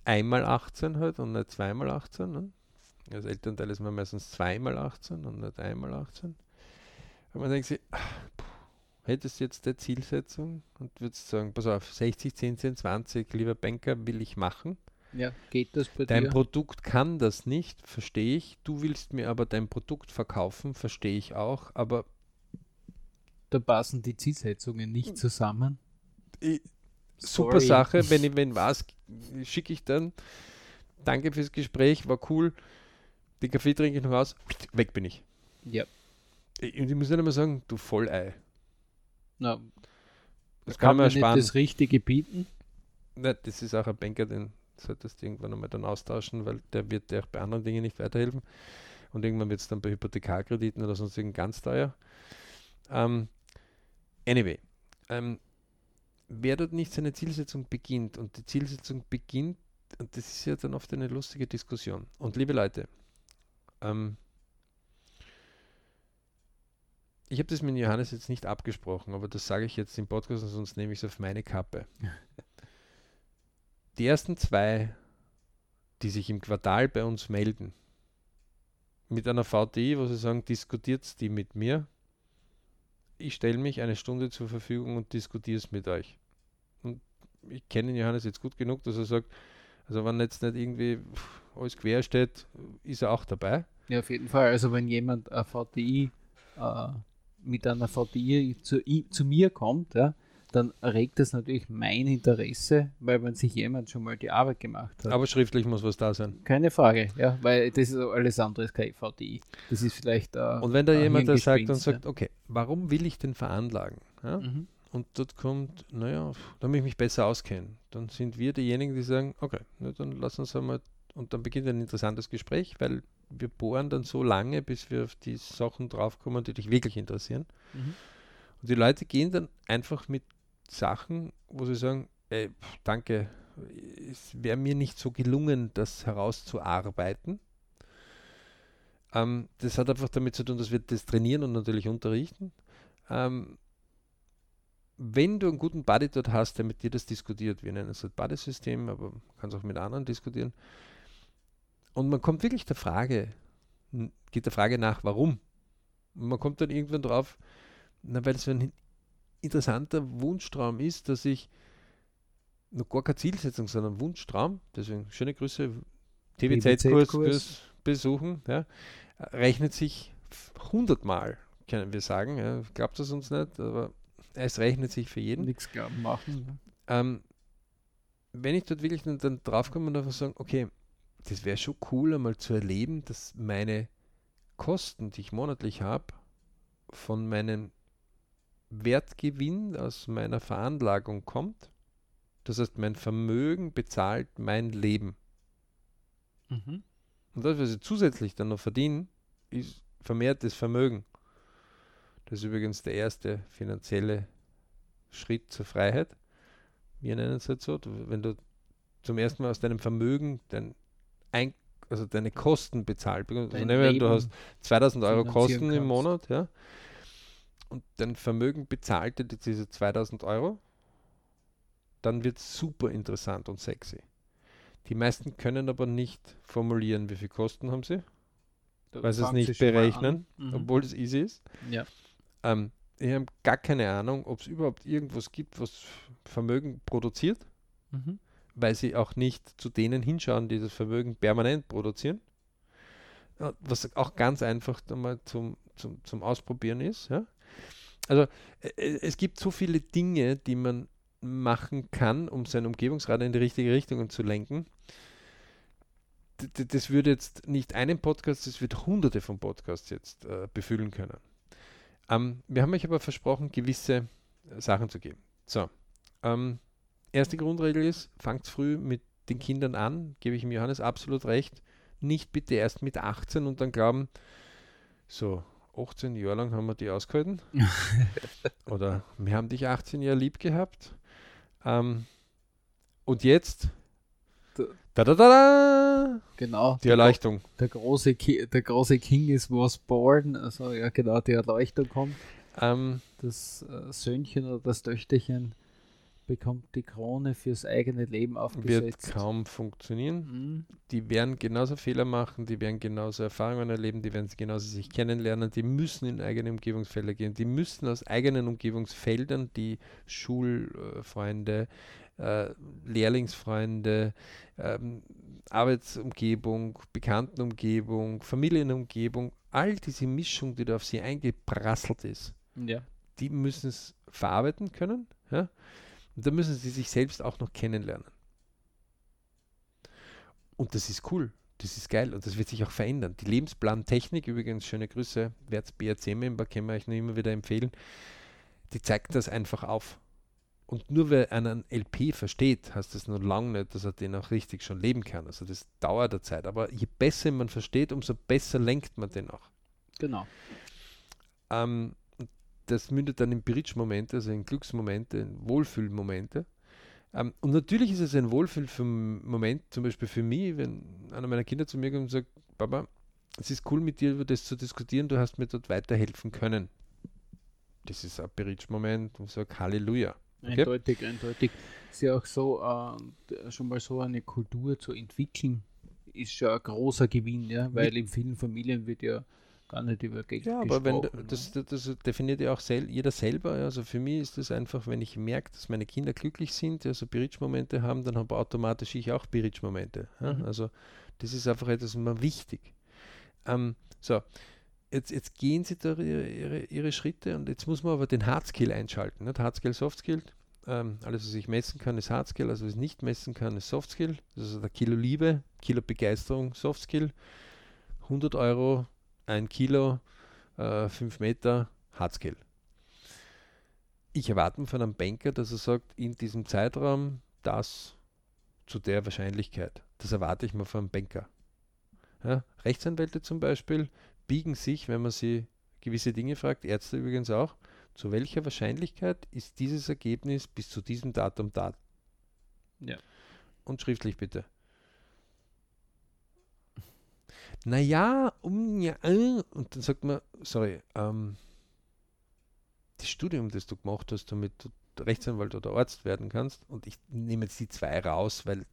A: einmal 18 halt und nicht zweimal 18. Ne? Als Elternteil ist man meistens zweimal 18 und nicht einmal 18. Und man denkt sich, ach, hättest du jetzt eine Zielsetzung und würdest sagen, pass auf, 60, 10, 10, 20, lieber Banker, will ich machen.
B: Ja, geht das bei
A: dein
B: dir?
A: Produkt kann das nicht, verstehe ich. Du willst mir aber dein Produkt verkaufen, verstehe ich auch, aber
B: da passen die Zielsetzungen nicht zusammen.
A: Ich, super Sache, wenn ich wenn was, schicke ich dann. Danke fürs Gespräch, war cool. Den Kaffee trinke ich noch aus, weg bin ich.
B: Ja.
A: Und ich muss nicht einmal sagen, du Vollei.
B: Na, das kann, kann man nicht das Richtige bieten.
A: Na, das ist auch ein Banker, den solltest du irgendwann einmal dann austauschen, weil der wird dir auch bei anderen Dingen nicht weiterhelfen. Und irgendwann wird es dann bei Hypothekarkrediten oder sonst irgend ganz teuer. Ähm, anyway, ähm, wer dort nicht seine Zielsetzung beginnt und die Zielsetzung beginnt, und das ist ja dann oft eine lustige Diskussion. Und liebe Leute, ähm, ich habe das mit Johannes jetzt nicht abgesprochen, aber das sage ich jetzt im Podcast, sonst nehme ich es auf meine Kappe. Die ersten zwei, die sich im Quartal bei uns melden, mit einer VTI, wo sie sagen, diskutiert die mit mir. Ich stelle mich eine Stunde zur Verfügung und diskutiere es mit euch. Und ich kenne Johannes jetzt gut genug, dass er sagt, also wenn jetzt nicht irgendwie alles quer steht, ist er auch dabei.
B: Ja, auf jeden Fall. Also wenn jemand eine VTI äh, mit einer VDI zu, zu mir kommt, ja, dann regt das natürlich mein Interesse, weil wenn sich jemand schon mal die Arbeit gemacht hat.
A: Aber schriftlich muss was da sein.
B: Keine Frage, ja, weil das ist alles andere ist kein VDI. Das ist vielleicht.
A: Äh, und wenn da jemand da sagt und sagt, okay, warum will ich denn veranlagen? Ja? Mhm. Und dort kommt, naja, damit ich mich besser auskenne, dann sind wir diejenigen, die sagen, okay, na, dann lass uns einmal, und dann beginnt ein interessantes Gespräch, weil wir bohren dann so lange, bis wir auf die Sachen draufkommen, die dich wirklich interessieren. Mhm. Und die Leute gehen dann einfach mit Sachen, wo sie sagen, ey, danke, es wäre mir nicht so gelungen, das herauszuarbeiten. Ähm, das hat einfach damit zu tun, dass wir das trainieren und natürlich unterrichten. Ähm, wenn du einen guten Buddy dort hast, der mit dir das diskutiert, wir nennen es ein Buddy-System, aber man kann es auch mit anderen diskutieren, und man kommt wirklich der Frage, geht der Frage nach, warum. Und man kommt dann irgendwann drauf, na, weil es so ein interessanter Wunschtraum ist, dass ich noch gar keine Zielsetzung, sondern Wunschtraum, deswegen schöne Grüße, TWZ-Kurs besuchen, ja, rechnet sich hundertmal, können wir sagen. Ja, glaubt es uns nicht, aber es rechnet sich für jeden.
B: Nichts machen.
A: Ähm, wenn ich dort wirklich dann, dann draufkomme und einfach sagen, okay, das wäre schon cool, einmal zu erleben, dass meine Kosten, die ich monatlich habe, von meinem Wertgewinn aus meiner Veranlagung kommt. Das heißt, mein Vermögen bezahlt mein Leben. Mhm. Und das, was ich zusätzlich dann noch verdiene, ist vermehrtes Vermögen. Das ist übrigens der erste finanzielle Schritt zur Freiheit. Wir nennen es halt so, wenn du zum ersten Mal aus deinem Vermögen dein ein, also deine Kosten bezahlt bekommst. Also nehmen du hast 2000 Euro Kosten kannst. im Monat, ja, und dein Vermögen bezahlt dir diese 2000 Euro, dann wird es super interessant und sexy. Die meisten können aber nicht formulieren, wie viel Kosten haben sie, weil sie es nicht berechnen, mhm. obwohl es easy ist.
B: Ja.
A: Ähm, ich habe gar keine Ahnung, ob es überhaupt irgendwas gibt, was Vermögen produziert. Mhm weil sie auch nicht zu denen hinschauen, die das Vermögen permanent produzieren. Ja, Was auch ganz einfach zum, zum, zum Ausprobieren ist. Ja? Also äh, äh, es gibt so viele Dinge, die man machen kann, um seinen Umgebungsrat in die richtige Richtung zu lenken. D- Das würde jetzt nicht einen Podcast, das wird hunderte von Podcasts jetzt äh, befüllen können. Ähm, wir haben euch aber versprochen, gewisse äh, Sachen zu geben. So, ähm, erste Grundregel ist, fangt früh mit den Kindern an, gebe ich ihm Johannes absolut recht. Nicht bitte erst mit 18 und dann glauben, so 18 Jahre lang haben wir die ausgehalten. Oder wir haben dich 18 Jahre lieb gehabt. Ähm, und jetzt, da da da da,
B: Genau.
A: die Erleuchtung.
B: Der große, Ki der große King is was born. Also ja genau, die Erleuchtung kommt.
A: Ähm,
B: Das äh, Söhnchen oder das Töchterchen bekommt die Krone fürs eigene Leben
A: wird
B: aufgesetzt.
A: kaum funktionieren.
B: Mhm.
A: Die werden genauso Fehler machen, die werden genauso Erfahrungen erleben, die werden genauso sich kennenlernen, die müssen in eigene Umgebungsfelder gehen, die müssen aus eigenen Umgebungsfeldern die Schulfreunde, äh, Lehrlingsfreunde, ähm, Arbeitsumgebung, Bekanntenumgebung, Familienumgebung, all diese Mischung, die da auf sie eingeprasselt ist,
B: Ja.
A: die müssen es verarbeiten können. Ja? Und da müssen sie sich selbst auch noch kennenlernen. Und das ist cool. Das ist geil und das wird sich auch verändern. Die Lebensplantechnik, übrigens, schöne Grüße, Werts BRC-Member, können wir euch nur immer wieder empfehlen, die zeigt das einfach auf. Und nur wer einen LP versteht, heißt das noch lange nicht, dass er den auch richtig schon leben kann. Also das dauert der Zeit. Aber je besser man versteht, umso besser lenkt man den auch.
B: Genau.
A: Ähm, und das mündet dann in Bridge-Momente, also in Glücksmomente, in Wohlfühlmomente. Ähm, und natürlich ist es ein Wohlfühlmoment, zum Beispiel für mich, wenn einer meiner Kinder zu mir kommt und sagt, Papa, es ist cool mit dir über das zu diskutieren, du hast mir dort weiterhelfen können. Das ist ein Bridge-Moment und sage Halleluja. Okay.
B: Eindeutig, eindeutig. Ist ja auch so, äh, schon mal so eine Kultur zu entwickeln, ist schon ein großer Gewinn, ja, weil in vielen Familien wird ja gar nicht über Geld
A: Ja, aber wenn
B: ne?
A: das, das, das definiert ja auch sel jeder selber. ja. Also für mich ist das einfach, wenn ich merke, dass meine Kinder glücklich sind, also Bridge-Momente haben, dann habe automatisch ich auch Bridge-Momente. Ja?
B: Mhm.
A: Also das ist einfach etwas immer wichtig. Ähm, so, jetzt, jetzt gehen sie da ihre, ihre, ihre Schritte und jetzt muss man aber den Hardskill einschalten. Nicht? Hardskill, Softskill. Ähm, alles, was ich messen kann, ist Hardskill. Also was ich nicht messen kann, ist Softskill. Das ist der Kilo Liebe, Kilo Begeisterung, Softskill. 100 Euro, ein Kilo, äh, 5 Meter, Hardskill. Ich erwarte von einem Banker, dass er sagt, in diesem Zeitraum das zu der Wahrscheinlichkeit. Das erwarte ich mir von einem Banker. Ja, Rechtsanwälte zum Beispiel biegen sich, wenn man sie gewisse Dinge fragt, Ärzte übrigens auch, zu welcher Wahrscheinlichkeit ist dieses Ergebnis bis zu diesem Datum da?
B: Ja.
A: Und schriftlich bitte. Naja, um ja, äh, und dann sagt man, sorry, ähm, das Studium, das du gemacht hast, damit du Rechtsanwalt oder Arzt werden kannst, und ich nehme jetzt die zwei raus, weil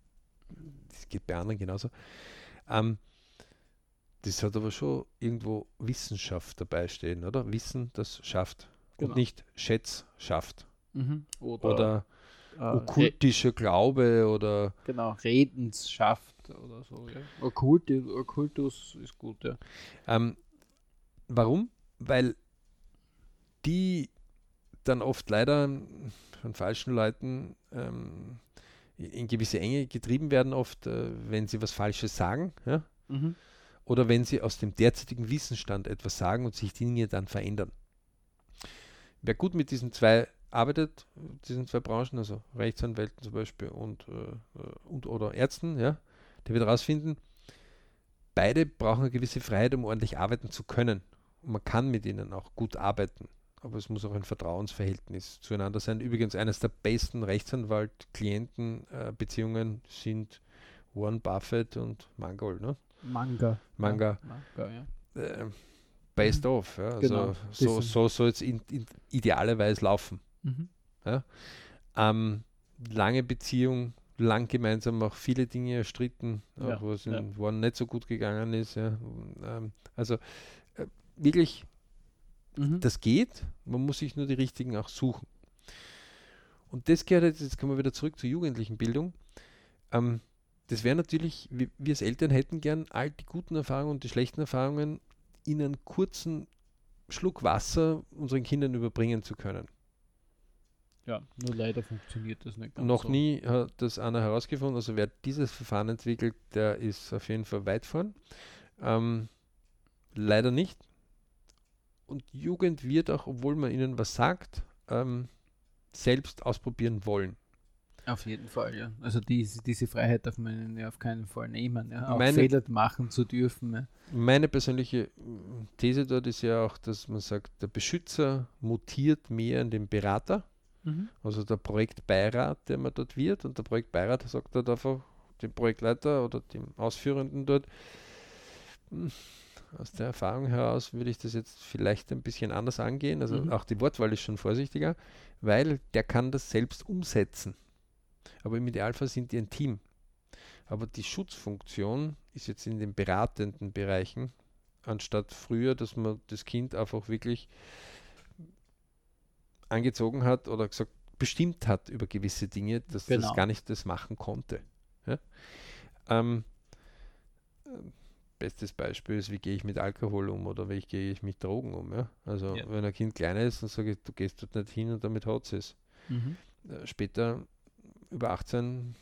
A: das geht bei anderen genauso, ähm, das hat aber schon irgendwo Wissenschaft dabei stehen, oder? Wissen, das schafft.
B: Genau.
A: Und nicht Schätz schafft.
B: Mhm. Oder,
A: Oder
B: äh, Re
A: okkultischer Glaube oder
B: genau, Redenschaft oder so. Ja. Okkult, Okkultus ist gut, ja.
A: Ähm, warum? Weil die dann oft leider von falschen Leuten ähm, in gewisse Enge getrieben werden, oft, äh, wenn sie was Falsches sagen, ja?
B: Mhm.
A: oder wenn sie aus dem derzeitigen Wissensstand etwas sagen und sich die Dinge dann verändern. Wer gut mit diesen zwei arbeitet, diesen zwei Branchen, also Rechtsanwälten zum Beispiel und, äh, äh, und oder Ärzten, ja, der wird herausfinden, beide brauchen eine gewisse Freiheit, um ordentlich arbeiten zu können. Und man kann mit ihnen auch gut arbeiten. Aber es muss auch ein Vertrauensverhältnis zueinander sein. Übrigens, eines der besten Rechtsanwalt-Klienten-Beziehungen sind Warren Buffett und Mangold. Ne?
B: Manga.
A: Manga.
B: Ja, Manga, ja.
A: Äh, based off. Ja? Also
B: Genau,
A: so, so soll es idealerweise laufen.
B: Mhm.
A: Ähm, lange Beziehung, lang gemeinsam auch viele Dinge erstritten,
B: Ja,
A: was in
B: ja.
A: Nicht so gut gegangen ist. Ja. Ähm, also äh, wirklich
B: Mhm.
A: das geht, man muss sich nur die richtigen auch suchen. Und das gehört jetzt, jetzt kommen wir wieder zurück zur jugendlichen Bildung. Ähm, das wäre natürlich, wir, wir als Eltern hätten gern all die guten Erfahrungen und die schlechten Erfahrungen in einen kurzen Schluck Wasser unseren Kindern überbringen zu können.
B: Ja, nur leider funktioniert das nicht ganz
A: Noch
B: so.
A: nie hat das einer herausgefunden. Also wer dieses Verfahren entwickelt, der ist auf jeden Fall weit vorn. Ähm, leider nicht. Und Jugend wird auch, obwohl man ihnen was sagt, ähm, selbst ausprobieren wollen.
B: Auf jeden Fall, ja. Also diese, diese Freiheit darf man ja auf keinen Fall nehmen. Ja. Auch
A: Meine-
B: Fehler machen zu dürfen. Ja.
A: Meine persönliche mm, These dort ist ja auch, dass man sagt, der Beschützer mutiert mehr in den Berater, also der Projektbeirat, der man dort wird. Und der Projektbeirat sagt dort einfach dem Projektleiter oder dem Ausführenden dort, "Hm, aus der Erfahrung heraus würde ich das jetzt vielleicht ein bisschen anders angehen. Also
B: Mhm.
A: auch die Wortwahl ist schon vorsichtiger, weil der kann das selbst umsetzen. Aber im Idealfall sind die ein Team. Aber die Schutzfunktion ist jetzt in den beratenden Bereichen, anstatt früher, dass man das Kind einfach wirklich angezogen hat oder gesagt, bestimmt hat über gewisse Dinge, dass
B: Genau.
A: das gar nicht das machen konnte. Ja? Ähm, äh, bestes Beispiel ist, wie gehe ich mit Alkohol um oder wie gehe ich mit Drogen um. Ja? Also
B: Ja.
A: wenn ein Kind kleiner ist, dann sage ich, du gehst dort nicht hin und damit hat es.
B: Mhm.
A: Äh, Später über 18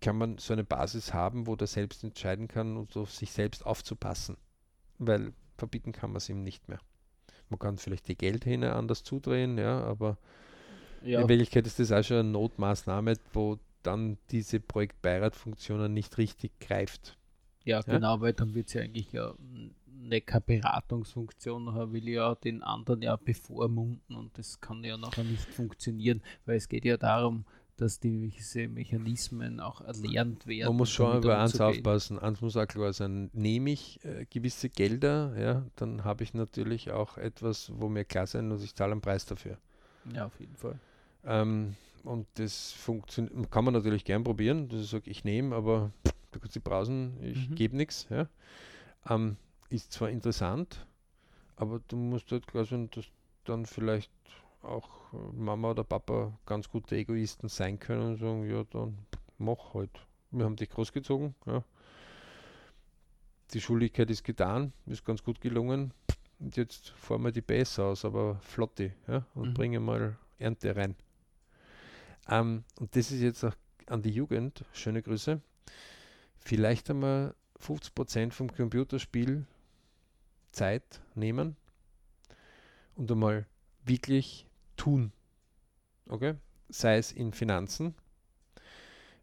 A: kann man so eine Basis haben, wo der selbst entscheiden kann und auf sich selbst aufzupassen. Weil verbieten kann man es ihm nicht mehr. Man kann vielleicht die Geldhähne anders zudrehen, ja, aber
B: Ja,
A: in Wirklichkeit ist das auch schon eine Notmaßnahme, wo dann diese Projektbeiratfunktion nicht richtig greift.
B: ja, genau, weil dann wird es ja eigentlich ja keine Beratungsfunktion, nachher will ja den anderen ja bevormunden und das kann ja nachher nicht funktionieren, weil es geht ja darum, dass diese Mechanismen auch erlernt werden.
A: Man muss schon über eins aufpassen. Eins muss auch klar sein. Nehme ich äh, gewisse Gelder, ja, dann habe ich natürlich auch etwas, wo mir klar sein muss, ich zahle einen Preis dafür.
B: Ja, auf jeden Fall.
A: Ähm, und das funktioniert, kann man natürlich gern probieren, dass ich sage, ich nehme, aber da kannst du brausen, ich
B: Mhm.
A: gebe nichts. Ja. Ähm, ist zwar interessant, aber du musst halt klar sein, dass dann vielleicht auch äh, Mama oder Papa ganz gute Egoisten sein können und sagen, ja, dann mach halt. Wir haben dich großgezogen. Ja. Die Schuldigkeit ist getan, ist ganz gut gelungen. Und jetzt fahren wir die besser aus, aber flotti, ja, und
B: Mhm.
A: bringen mal Ernte rein. Ähm, und das ist jetzt auch an die Jugend, schöne Grüße. Vielleicht einmal 50% vom Computerspiel Zeit nehmen und einmal wirklich tun. Okay? Sei es in Finanzen.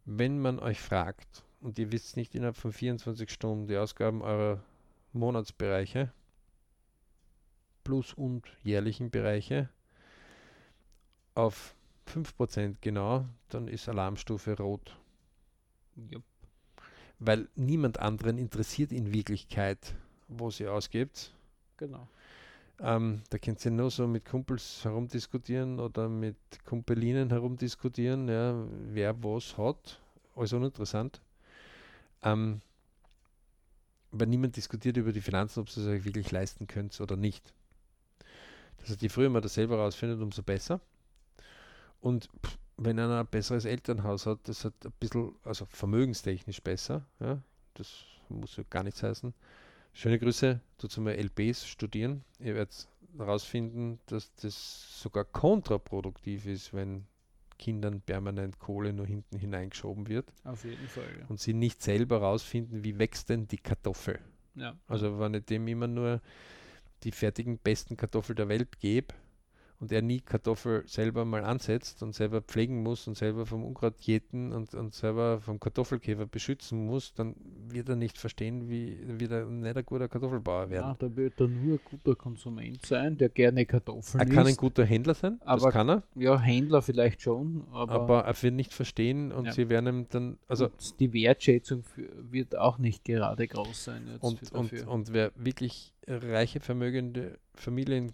A: Wenn man euch fragt und ihr wisst nicht innerhalb von 24 Stunden die Ausgaben eurer Monatsbereiche plus und jährlichen Bereiche auf 5% genau, dann ist Alarmstufe rot.
B: Ja.
A: Weil niemand anderen interessiert in Wirklichkeit, wo sie ausgibt.
B: Genau.
A: Ähm, da könnt ihr nur so mit Kumpels herumdiskutieren oder mit Kumpelinen herumdiskutieren, ja, wer was hat. Alles uninteressant. Ähm, aber niemand diskutiert über die Finanzen, ob ihr es euch wirklich leisten könnt oder nicht. Das heißt, je früher man das selber rausfindet, umso besser. Und pff, wenn einer ein besseres Elternhaus hat, das hat ein bisschen, also vermögenstechnisch besser, ja, das muss ja gar nichts heißen. Schöne Grüße, tut mal LBs studieren. Ihr werdet herausfinden, dass das sogar kontraproduktiv ist, wenn Kindern permanent Kohle nur hinten hineingeschoben wird
B: Auf jeden Fall, ja.
A: und sie nicht selber herausfinden, wie wächst denn die Kartoffel.
B: ja.
A: Also wenn ich dem immer nur die fertigen besten Kartoffeln der Welt gebe und er nie Kartoffel selber mal ansetzt und selber pflegen muss und selber vom Unkraut jäten und, und selber vom Kartoffelkäfer beschützen muss, dann wird er nicht verstehen, wie wird er nicht ein guter Kartoffelbauer werden.
B: ja, da wird er nur ein guter Konsument sein, der gerne Kartoffeln
A: er kann ein guter Händler sein,
B: Aber-
A: das kann er,
B: Ja, Händler vielleicht schon, aber,
A: aber er wird nicht verstehen und
B: Ja.
A: sie werden ihm dann, also
B: und die Wertschätzung für, wird auch nicht gerade groß sein. Jetzt
A: Und, und, und wer wirklich reiche, vermögende Familien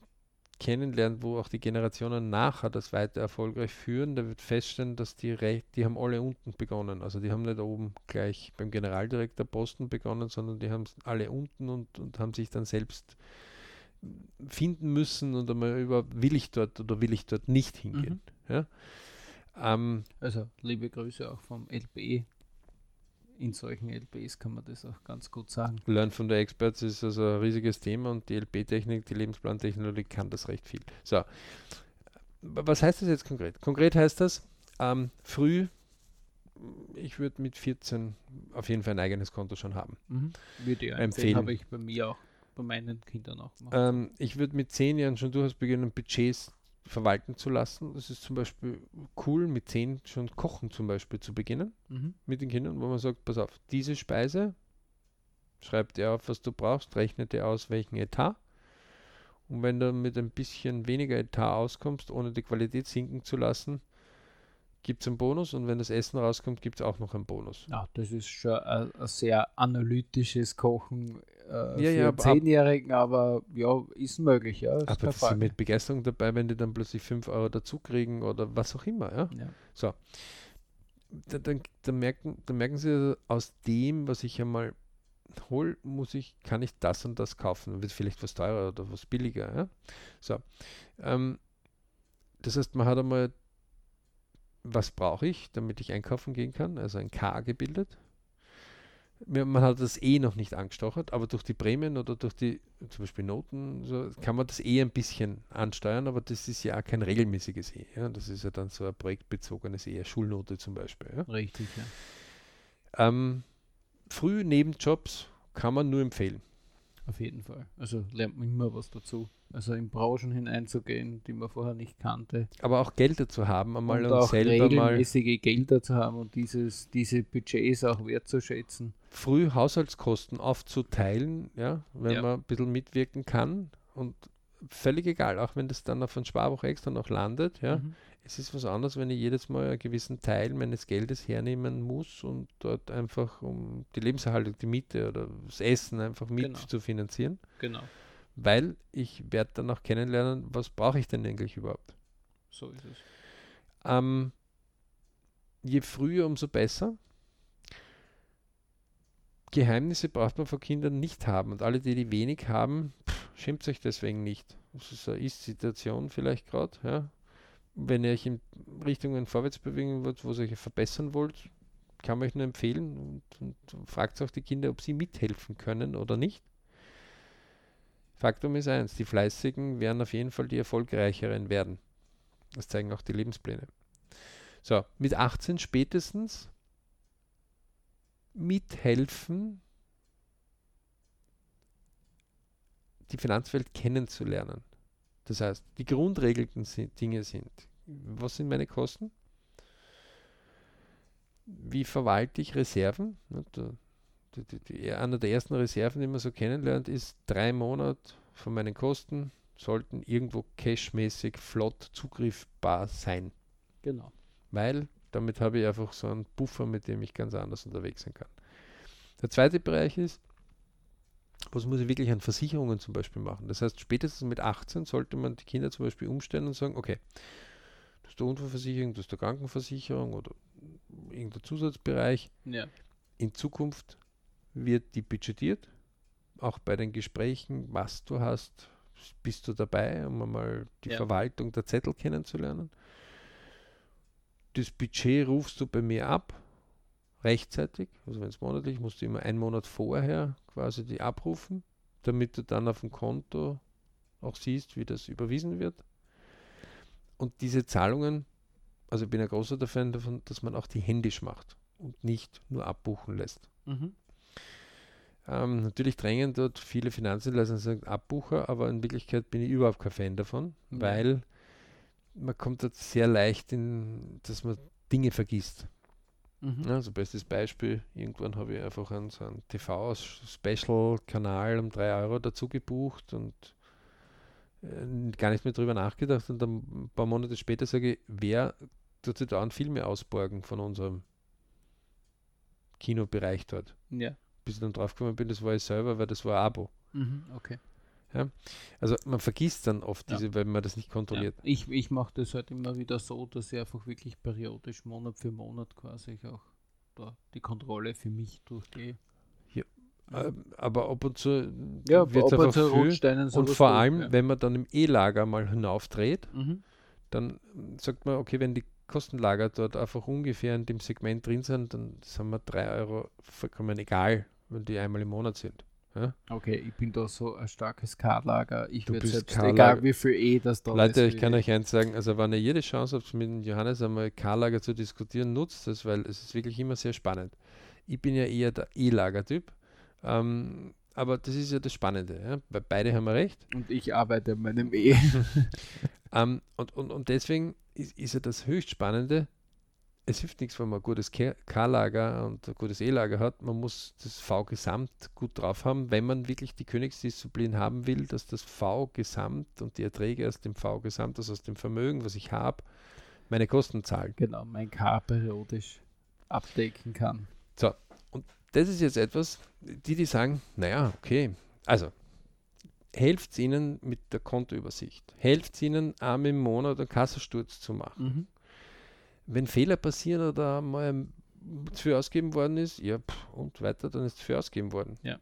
A: kennenlernt, wo auch die Generationen nachher das weiter erfolgreich führen, der wird feststellen, dass die, rei- die haben alle unten begonnen. Also die haben nicht oben gleich beim Generaldirektor Posten begonnen, sondern die haben alle unten und, und haben sich dann selbst finden müssen und einmal über, will ich dort oder will ich dort nicht hingehen. Ja? Ähm,
B: Also liebe Grüße auch vom LP. In solchen LPs kann man das auch ganz gut sagen.
A: Learn von the Experts ist also ein riesiges Thema und die LP-Technik, die Lebensplantechnologie kann das recht viel. So, was heißt das jetzt konkret? Konkret heißt das, ähm, früh, ich würde mit 14 auf jeden Fall ein eigenes Konto schon haben.
B: Würde ich
A: Empfehlen.
B: Habe ich bei mir auch, bei meinen Kindern auch.
A: Ähm, ich würde mit 10 Jahren schon durchaus beginnen, Budgets verwalten zu lassen. Das ist zum Beispiel cool, mit 10 schon kochen zum Beispiel zu beginnen
B: Mhm.
A: mit den Kindern, wo man sagt, pass auf, diese Speise, schreib dir auf, was du brauchst, rechne dir aus, welchen Etat. Und wenn du mit ein bisschen weniger Etat auskommst, ohne die Qualität sinken zu lassen, gibt es einen Bonus und wenn das Essen rauskommt, gibt es auch noch einen Bonus.
B: Ja, das ist schon ein, ein sehr analytisches Kochen äh,
A: Ja,
B: für
A: ja,
B: Zehnjährigen, aber ja, ist möglich, ja. Ist
A: Aber
B: Frage.
A: mit Begeisterung dabei, wenn die dann plötzlich 5 Euro dazu kriegen oder was auch immer. Ja?
B: ja.
A: da, dann, dann, merken, dann merken sie, also, aus dem, was ich einmal hole, muss ich, kann ich das und das kaufen. Dann wird vielleicht was teurer oder was billiger. Ja? So. Ähm, das heißt, man hat einmal, was brauche ich, damit ich einkaufen gehen kann, also ein K gebildet. Man hat das eh noch nicht angestochert, aber durch die Prämien oder durch die zum Beispiel Noten so, kann man das eh ein bisschen ansteuern, aber das ist ja auch kein regelmäßiges E. Ja? Das ist ja dann so ein projektbezogenes E, Schulnote zum Beispiel. Ja?
B: Richtig, ja.
A: Ähm, früh Nebenjobs kann man nur empfehlen.
B: Auf jeden Fall. Also lernt man immer was dazu. Also in Branchen hineinzugehen, die man vorher nicht kannte.
A: Aber auch Gelder zu haben, einmal
B: und
A: und,
B: auch
A: selber mal
B: regelmäßige Gelder zu haben und dieses, diese Budgets auch wertzuschätzen.
A: früh Haushaltskosten aufzuteilen, ja, wenn
B: Ja.
A: man ein bisschen mitwirken kann. Und völlig egal, auch wenn das dann auf ein Sparbuch extra noch landet, ja.
B: Mhm.
A: Es ist was anderes, wenn ich jedes Mal einen gewissen Teil meines Geldes hernehmen muss und dort einfach um die Lebenserhaltung, die Miete oder das Essen einfach mit
B: Genau.
A: zu finanzieren.
B: Genau,
A: Weil ich werde dann auch kennenlernen, was brauche ich denn eigentlich überhaupt.
B: so ist es.
A: Ähm, je früher, umso besser. Geheimnisse braucht man von Kindern nicht haben. Und alle, die die wenig haben, pff, schämt euch deswegen nicht. Das ist eine Ist-Situation vielleicht gerade. Ja. Wenn ihr euch in Richtungen vorwärts bewegen wollt, wo ihr euch verbessern wollt, kann man euch nur empfehlen und, und fragt auch die Kinder, ob sie mithelfen können oder nicht. Faktum ist eins, die Fleißigen werden auf jeden Fall die Erfolgreicheren werden. Das zeigen auch die Lebenspläne. So, mit 18 spätestens mithelfen, die Finanzwelt kennenzulernen. Das heißt, die grundregelten Dinge sind, was sind meine Kosten? Wie verwalte ich Reserven? Die, die, die, einer der ersten Reserven, die man so kennenlernt, ist drei Monate von meinen Kosten sollten irgendwo cashmäßig flott zugriffbar sein.
B: Genau.
A: Weil damit habe ich einfach so einen Puffer, mit dem ich ganz anders unterwegs sein kann. Der zweite Bereich ist, was muss ich wirklich an Versicherungen zum Beispiel machen? Das heißt, spätestens mit 18 sollte man die Kinder zum Beispiel umstellen und sagen, okay, das ist der Unfallversicherung, das ist der Krankenversicherung oder irgendein Zusatzbereich.
B: Ja.
A: In Zukunft wird die budgetiert, auch bei den Gesprächen, was du hast, bist du dabei, um einmal die
B: Ja.
A: Verwaltung der Zettel kennenzulernen. Das Budget rufst du bei mir ab, rechtzeitig, also wenn es monatlich, musst du immer einen Monat vorher quasi die abrufen, damit du dann auf dem Konto auch siehst, wie das überwiesen wird. Und diese Zahlungen, also ich bin ein großer Fan davon, dass man auch die händisch macht und nicht nur abbuchen lässt.
B: Mhm.
A: Ähm, natürlich drängen dort viele Finanzdienstleister und sagen Abbucher, aber in Wirklichkeit bin ich überhaupt kein Fan davon,
B: Ja.
A: weil man kommt dort sehr leicht in, dass man Dinge vergisst.
B: Mhm.
A: Also bestes Beispiel, irgendwann habe ich einfach einen, so einen TV-Special-Kanal um 3 Euro dazu gebucht und äh, gar nicht mehr drüber nachgedacht und dann ein paar Monate später sage ich, wer tut sich da an Filme ausborgen von unserem Kinobereich dort?
B: Ja.
A: Bis ich dann draufgekommen bin, das war ich selber, weil das war ein Abo.
B: Mhm. Okay.
A: Also man vergisst dann oft
B: Ja.
A: diese, weil man das nicht
B: Ja.
A: kontrolliert.
B: Ich, ich mache das halt immer wieder so, dass ich einfach wirklich periodisch, Monat für Monat quasi auch da die Kontrolle für mich durchgehe.
A: Ja. Ähm, aber ab und zu
B: Ja,
A: wird es einfach
B: zu
A: viel. Und vor allem,
B: ja.
A: wenn man dann im E-Lager mal hinaufdreht,
B: Mhm.
A: dann sagt man, okay, wenn die Kostenlager dort einfach ungefähr in dem Segment drin sind, dann sind wir 3 Euro vollkommen egal, wenn die einmal im Monat sind. Ja?
B: Okay, ich bin da so ein starkes K-Lager. Ich
A: bist
B: selbst, egal wie viel E das da
A: Leute,
B: ist.
A: ich kann euch eins sagen, also wenn ihr jede Chance habt, mit Johannes einmal K-Lager zu diskutieren, nutzt das, weil es ist wirklich immer sehr spannend. Ich bin ja eher der E-Lager-Typ, ähm, aber das ist ja das Spannende, ja? weil beide haben wir recht.
B: Und ich arbeite an meinem E.
A: Ähm, und, und, und deswegen ist, ist ja das höchst Spannende, es hilft nichts, wenn man ein gutes K-Lager und ein gutes E-Lager hat. Man muss das V-Gesamt gut drauf haben, wenn man wirklich die Königsdisziplin haben will, dass das V-Gesamt und die Erträge aus dem V-Gesamt, also aus dem Vermögen, was ich habe, meine Kosten zahlen.
B: genau, mein K periodisch abdecken kann.
A: Das ist jetzt etwas, die, die sagen, naja, okay, also helft ihnen mit der Kontoübersicht, helft ihnen einmal im Monat einen Kassensturz zu machen.
B: Mhm.
A: Wenn Fehler passieren oder mal zu viel ausgegeben worden ist, ja, pff, und weiter, dann ist zu viel ausgegeben worden.
B: Ja.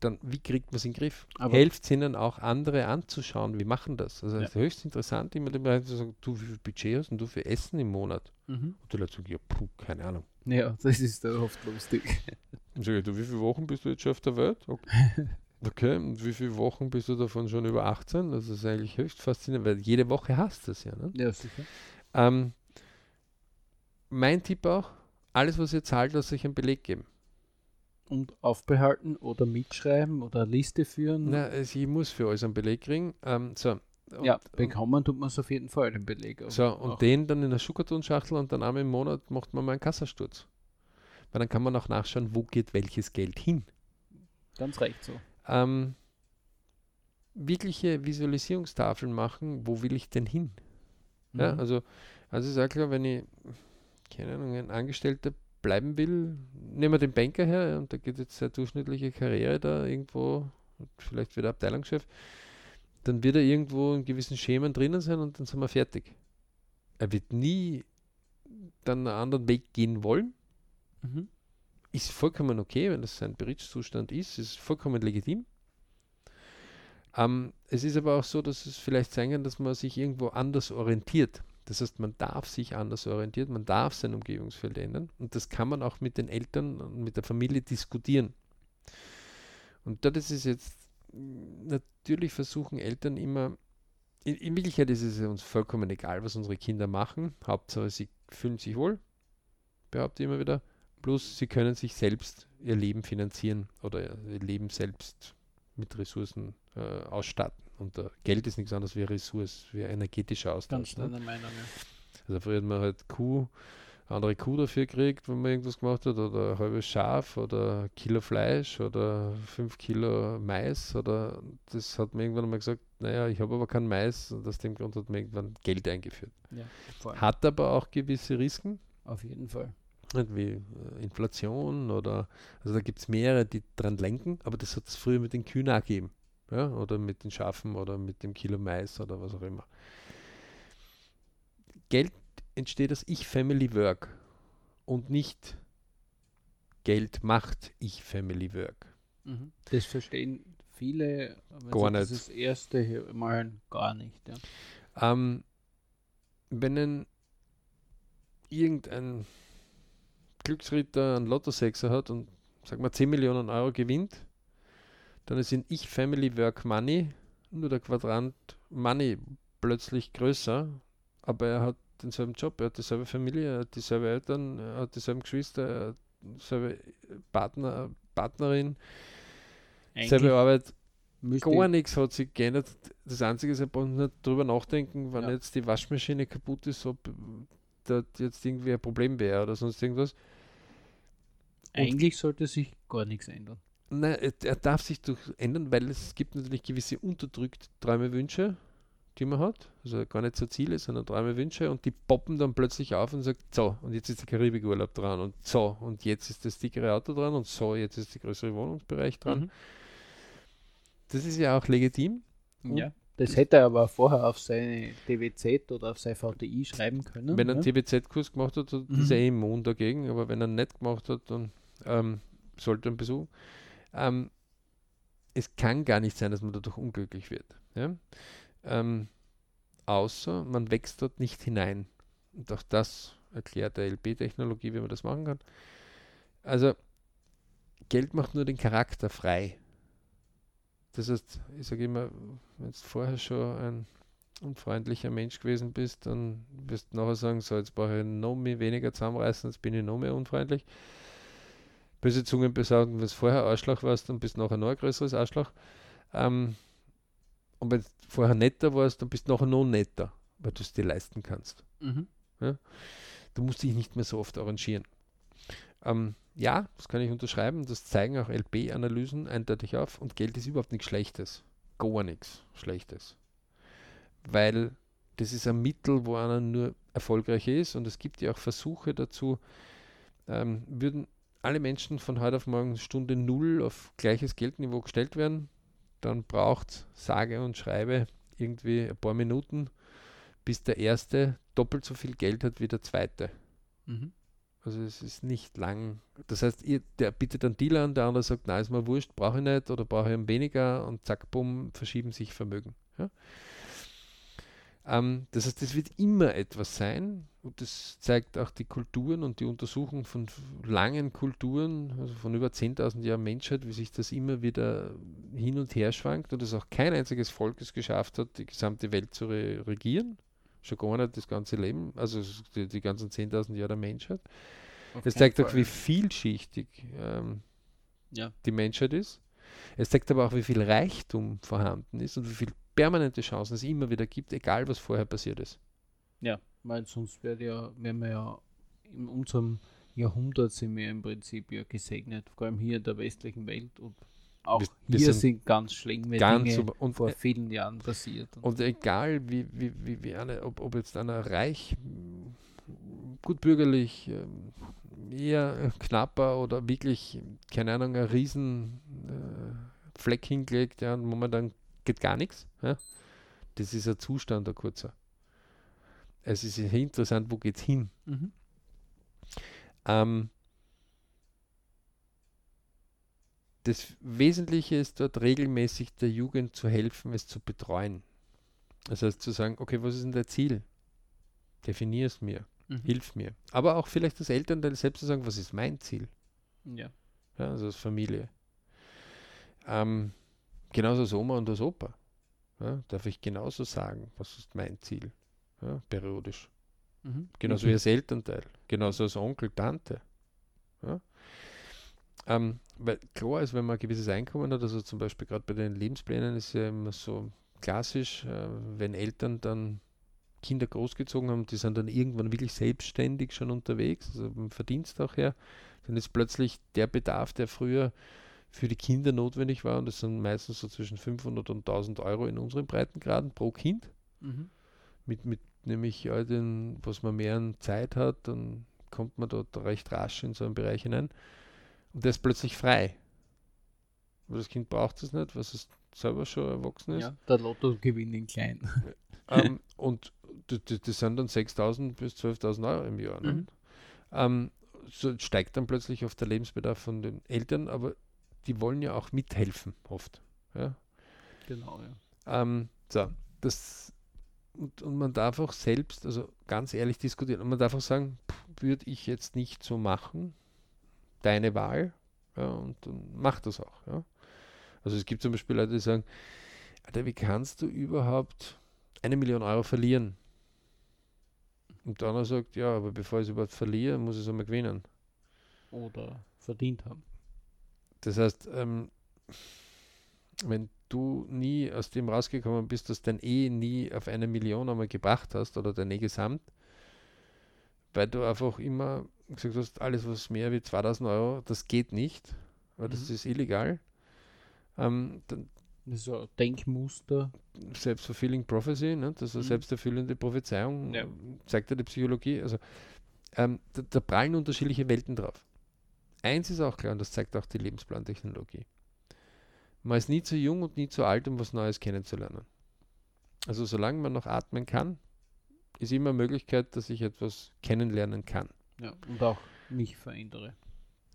A: Dann, wie kriegt man es in den Griff? Helft ihnen auch andere anzuschauen, wie machen das? Also,
B: Ja.
A: es ist höchst interessant, immer dem Leuten zu sagen, du, wie viel Budget hast und du für Essen im Monat?
B: Mhm.
A: Und Leute sagen, ja, puh, keine Ahnung.
B: Ja, das ist da oft lustig.
A: Und sage ich, du, wie viele Wochen bist du jetzt schon auf der Welt? Okay. okay, und wie viele Wochen bist du davon schon über 18? Das ist eigentlich höchst faszinierend, weil jede Woche hast du es ja. Ne?
B: Ja, sicher.
A: Ähm, mein Tipp auch, alles, was ihr zahlt, lasst euch einen Beleg geben.
B: Und aufbehalten oder mitschreiben oder Liste führen.
A: Na, also ich muss für alles einen Beleg kriegen. Ähm, so, und,
B: ja, bekommen tut man es auf jeden Fall, den Beleg.
A: so,
B: Auch-
A: und den dann in der Schuhkartonschachtel und dann einmal im Monat macht man mal einen Kassasturz. Weil dann kann man auch nachschauen, wo geht welches Geld hin.
B: Ganz recht so.
A: Ähm, wirkliche Visualisierungstafeln machen, wo will ich denn hin? Ja,
B: Mhm.
A: also, also ist auch klar, wenn ich, keine Ahnung, ein Angestellter bleiben will, nehmen wir den Banker her und da geht jetzt seine durchschnittliche Karriere da irgendwo, vielleicht wieder Abteilungschef, dann wird er irgendwo in gewissen Schemen drinnen sein und dann sind wir fertig. Er wird nie dann einen anderen Weg gehen wollen.
B: Mhm.
A: Ist vollkommen okay, wenn das sein Berichtszustand ist, ist vollkommen legitim. Ähm, es ist aber auch so, dass es vielleicht sein kann, dass man sich irgendwo anders orientiert. Das heißt, man darf sich anders orientieren, man darf sein Umgebungsfeld ändern und das kann man auch mit den Eltern und mit der Familie diskutieren. Und das ist jetzt mm, natürlich versuchen Eltern immer, in, in Wirklichkeit ist es uns vollkommen egal, was unsere Kinder machen. Hauptsache, sie fühlen sich wohl, behaupte ich immer wieder. Plus, sie können sich selbst ihr Leben finanzieren oder ihr Leben selbst mit Ressourcen äh, ausstatten. Und äh, Geld ist nichts anderes wie eine Ressource, wie energetischer Austausch.
B: Ganz
A: Ne?
B: Meinung. Ja.
A: Also früher hat man halt Kuh, andere Kuh dafür gekriegt, wenn man irgendwas gemacht hat, oder ein halbes Schaf oder ein Kilo Fleisch oder fünf Kilo Mais oder das hat man irgendwann mal gesagt, naja, ich habe aber kein Mais und aus dem Grund hat man irgendwann Geld eingeführt.
B: Ja.
A: Hat aber auch gewisse Risiken,
B: Auf jeden Fall.
A: wie äh, Inflation oder, also da gibt es mehrere, die dran lenken, aber das hat es früher mit den Kühen auch gegeben. Ja, oder mit den Schafen oder mit dem Kilo Mais oder was auch immer. Geld entsteht aus Ich-Family-Work und nicht Geld macht Ich-Family Work.
B: Mhm. Das verstehen viele, wenn
A: Gar nicht.
B: das erste hier mal gar nicht. Ja.
A: Ähm, wenn ein, irgendein Glücksritter einen Lottosechser hat und sagen wir 10 Millionen Euro gewinnt, dann ist in Ich Family Work Money nur der Quadrant Money plötzlich größer, aber er hat denselben Job, er hat dieselbe Familie, er hat dieselbe Eltern, er hat dieselben Geschwister, er hat dieselbe Partner, Partnerin, dieselbe
B: Eigentlich
A: Arbeit,
B: müsste
A: Gar nichts hat sich geändert. Das Einzige ist, er braucht nicht drüber nachdenken, wenn
B: Ja.
A: jetzt die Waschmaschine kaputt ist, ob das jetzt irgendwie ein Problem wäre oder sonst irgendwas.
B: eigentlich sollte sich gar nichts ändern.
A: Nein, er, er darf sich durch ändern, weil es gibt natürlich gewisse unterdrückte Träume, Wünsche, die man hat. Also gar nicht so Ziele, sondern Träume, Wünsche und die poppen dann plötzlich auf und sagt, so, und jetzt ist der Karibikurlaub dran und so, und jetzt ist das dickere Auto dran und so, jetzt ist der größere Wohnungsbereich dran.
B: Mhm.
A: Das ist ja auch legitim. Und
B: Ja. Das hätte er aber vorher auf seine DWZ oder auf sein VTI schreiben können.
A: Wenn er einen
B: ja.
A: TBZ-Kurs gemacht hat, dann ist
B: Mhm.
A: er eh immun dagegen, aber wenn er ihn nicht gemacht hat, dann ähm, sollte er ihn besuchen. Ähm, es kann gar nicht sein, dass man dadurch unglücklich wird. Ja? Ähm, außer man wächst dort nicht hinein. Und auch das erklärt der LP-Technologie, wie man das machen kann. Also Geld macht nur den Charakter frei. Das heißt, ich sage immer, wenn du vorher schon ein unfreundlicher Mensch gewesen bist, dann wirst du nachher sagen, so jetzt brauche ich noch mehr weniger zusammenreißen, jetzt bin ich noch mehr unfreundlich. Böse Zungen besagen, wenn du vorher Arschloch warst, dann bist du nachher noch ein größeres Arschloch. Ähm, und wenn du vorher netter warst, dann bist du nachher noch netter, weil du es dir leisten kannst. Mhm. Ja? Du musst dich nicht mehr so oft arrangieren. Ähm, ja, das kann ich unterschreiben. Das zeigen auch LP-Analysen eindeutig auf. Und Geld ist überhaupt nichts Schlechtes. Gar nichts Schlechtes. Weil das ist ein Mittel, wo einer nur erfolgreich ist. Und es gibt ja auch Versuche dazu, ähm, würden alle Menschen von heute auf morgen Stunde Null auf gleiches Geldniveau gestellt werden, dann braucht sage und schreibe irgendwie ein paar Minuten, bis der erste doppelt so viel Geld hat wie der zweite. Mhm. Also es ist nicht lang. Das heißt, ihr, der bittet einen Dealer an, der andere sagt, nein, ist mir wurscht, brauche ich nicht oder brauche ich weniger und zack, bumm, verschieben sich Vermögen. Ja? Ähm, das heißt, es wird immer etwas sein und das zeigt auch die Kulturen und die Untersuchung von langen Kulturen, also von über 10.000 Jahren Menschheit, wie sich das immer wieder hin und her schwankt und dass auch kein einziges Volk es geschafft hat, die gesamte Welt zu re regieren schon gar nicht das ganze Leben, also die, die ganzen 10.000 Jahre der Menschheit. Auf es zeigt Fall. auch, wie vielschichtig ähm, ja. die Menschheit ist. Es zeigt aber auch, wie viel Reichtum vorhanden ist und wie viele permanente Chancen es immer wieder gibt, egal was vorher passiert ist.
B: Ja, weil sonst wäre ja, wären wir ja in unserem Jahrhundert sind wir im Prinzip ja gesegnet, vor allem hier in der westlichen Welt und auch wir, wir hier sind, sind, ganz schlimme ganz Dinge super. Und, vor äh, vielen Jahren passiert.
A: Und, und egal, wie, wie, wie, wie eine, ob, ob jetzt einer reich, gut bürgerlich, ähm, eher knapper oder wirklich, keine Ahnung, ein riesen äh, Fleck hingelegt, ja, und momentan geht gar nichts. Ja. Das ist ein Zustand, ein kurzer. Es ist interessant, wo geht es hin? Mhm. Ähm, das Wesentliche ist dort regelmäßig der Jugend zu helfen, es zu betreuen. Das heißt zu sagen, okay, was ist denn dein Ziel? Definier es mir, mhm. hilf mir. Aber auch vielleicht das Elternteil selbst zu sagen, was ist mein Ziel? Ja. ja also als Familie. Ähm, genauso als Oma und als Opa. Ja, darf ich genauso sagen, was ist mein Ziel? Ja, periodisch. Mhm. Genauso okay. wie als Elternteil, genauso als Onkel, Tante. Ja? Ähm, weil klar ist, wenn man ein gewisses Einkommen hat, also zum Beispiel gerade bei den Lebensplänen ist ja immer so klassisch, äh, wenn Eltern dann Kinder großgezogen haben, die sind dann irgendwann wirklich selbstständig schon unterwegs, also beim Verdienst auch her, dann ist plötzlich der Bedarf, der früher für die Kinder notwendig war, und das sind meistens so zwischen 500 und 1000 Euro in unseren Breitengraden pro Kind, mhm. mit, mit nämlich all den, was man mehr an Zeit hat, dann kommt man dort recht rasch in so einen Bereich hinein. Und der ist plötzlich frei. Aber das Kind braucht es nicht, was es selber schon erwachsen ist. Ja,
B: der Lottogewinn in klein.
A: ähm, und das, das, sind dann 6.000 bis 12.000 Euro im Jahr. Ne? Mhm. Ähm, so steigt dann plötzlich auf der Lebensbedarf von den Eltern, aber die wollen ja auch mithelfen, oft. Ja?
B: Genau, ja.
A: Ähm, so, das, und, und man darf auch selbst, also ganz ehrlich diskutieren, und man darf auch sagen, würde ich jetzt nicht so machen, deine Wahl ja, und, und mach das auch. Ja. Also es gibt zum Beispiel Leute, die sagen, Alter, wie kannst du überhaupt eine Million Euro verlieren? Und der andere sagt, ja, aber bevor ich es überhaupt verliere, muss ich es einmal gewinnen.
B: Oder verdient haben.
A: Das heißt, ähm, wenn du nie aus dem rausgekommen bist, dass dein E nie auf eine Million einmal gebracht hast oder dein E gesamt, weil du einfach immer gesagt hast, alles was mehr wie 2000 Euro, das geht nicht, weil mhm. das ist illegal. Ähm, dann,
B: so ein Denkmuster.
A: Self-fulfilling Prophecy, ne? das ist eine mhm. selbsterfüllende Prophezeiung, ja. zeigt ja die Psychologie. Also ähm, da, da, prallen unterschiedliche Welten drauf. Eins ist auch klar, und das zeigt auch die Lebensplantechnologie. Man ist nie zu jung und nie zu alt, um was Neues kennenzulernen. Also solange man noch atmen kann, ist immer Möglichkeit, dass ich etwas kennenlernen kann.
B: Ja, und auch mich verändere.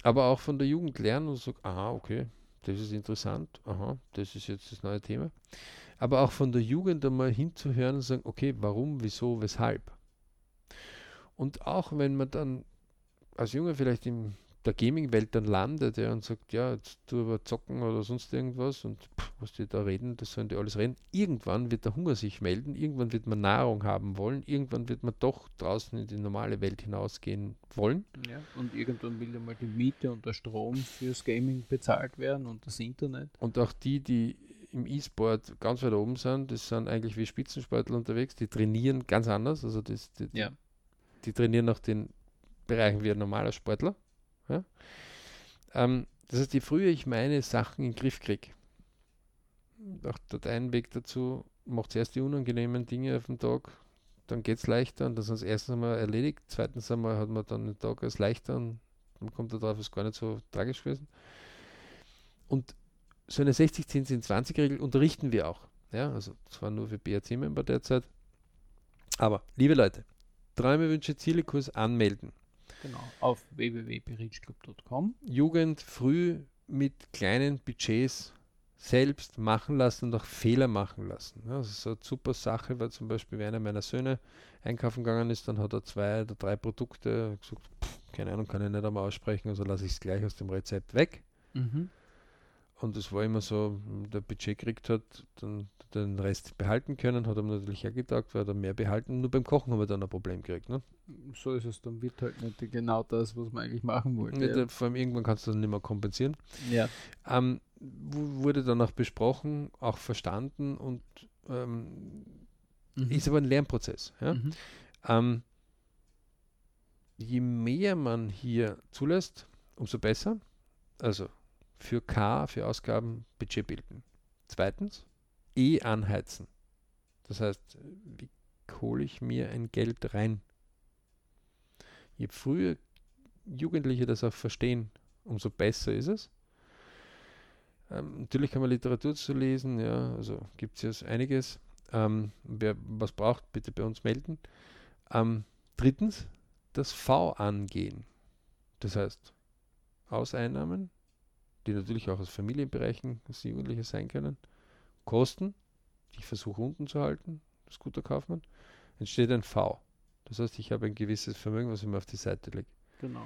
A: Aber auch von der Jugend lernen und sagen, aha, okay, das ist interessant, aha, das ist jetzt das neue Thema. Aber auch von der Jugend einmal hinzuhören und sagen, okay, warum, wieso, weshalb. Und auch wenn man dann als Junge vielleicht in der Gaming-Welt dann landet ja, und sagt, ja, jetzt tu aber zocken oder sonst irgendwas und pff, was die da reden, das sollen die alles reden. Irgendwann wird der Hunger sich melden, irgendwann wird man Nahrung haben wollen, irgendwann wird man doch draußen in die normale Welt hinausgehen wollen.
B: Ja, und irgendwann will ja mal die Miete und der Strom fürs Gaming bezahlt werden und das Internet.
A: Und auch die, die im E-Sport ganz weit oben sind, das sind eigentlich wie Spitzensportler unterwegs, die trainieren ganz anders. Also das, die,
B: Ja.
A: die trainieren nach den Bereichen wie ein normaler Sportler. Ja? Ähm, das heißt, je früher ich meine Sachen in den Griff kriege, auch ein Weg dazu, macht zuerst die unangenehmen Dinge auf dem Tag, dann geht es leichter und das ist erstens einmal erledigt, zweitens einmal hat man dann den Tag als leichter und dann kommt drauf, ist gar nicht so tragisch gewesen. Und so eine 60, 10, 10, 20 Regel unterrichten wir auch. Ja, also zwar nur für BRC-Member derzeit. Aber, liebe Leute, Träume, Wünsche, Ziele, Kurs anmelden.
B: Genau. Auf www.berichclub.com.
A: Jugend früh mit kleinen Budgets selbst machen lassen und auch Fehler machen lassen. Ja, das ist so eine super Sache, weil zum Beispiel, wenn einer meiner Söhne einkaufen gegangen ist, dann hat er zwei oder drei Produkte gesagt, pff, keine Ahnung, kann ich nicht einmal aussprechen, also lasse ich es gleich aus dem Rezept weg.
B: Mhm.
A: Und es war immer so, der Budget gekriegt hat, dann den Rest behalten können, hat ihm natürlich hergetaugt, weil er mehr behalten. Nur beim Kochen haben wir dann ein Problem gekriegt. Ne?
B: So ist es, dann wird halt nicht genau das, was man eigentlich machen wollte.
A: Nicht, äh, Vor allem irgendwann kannst du das nicht mehr kompensieren.
B: Ja.
A: Ähm, wu- wurde dann auch besprochen, auch verstanden und ähm,
B: Mhm.
A: ist aber ein Lernprozess. Ja?
B: Mhm.
A: Ähm, je mehr man hier zulässt, umso besser. Also für K, für Ausgaben Budget bilden. Zweitens, E anheizen. Das heißt, wie hole ich mir ein Geld rein? Je früher Jugendliche das auch verstehen, umso besser ist es. Ähm, natürlich kann man Literatur zu lesen, ja, also gibt es jetzt einiges. Ähm, wer was braucht, bitte bei uns melden. Ähm, drittens, das V angehen. Das heißt, Auseinnahmen, die natürlich auch aus Familienbereichen des Jugendliche sein können, Kosten, die ich versuche unten zu halten, als guter Kaufmann, entsteht ein V. Das heißt, ich habe ein gewisses Vermögen, was ich mir auf die Seite lege.
B: Genau.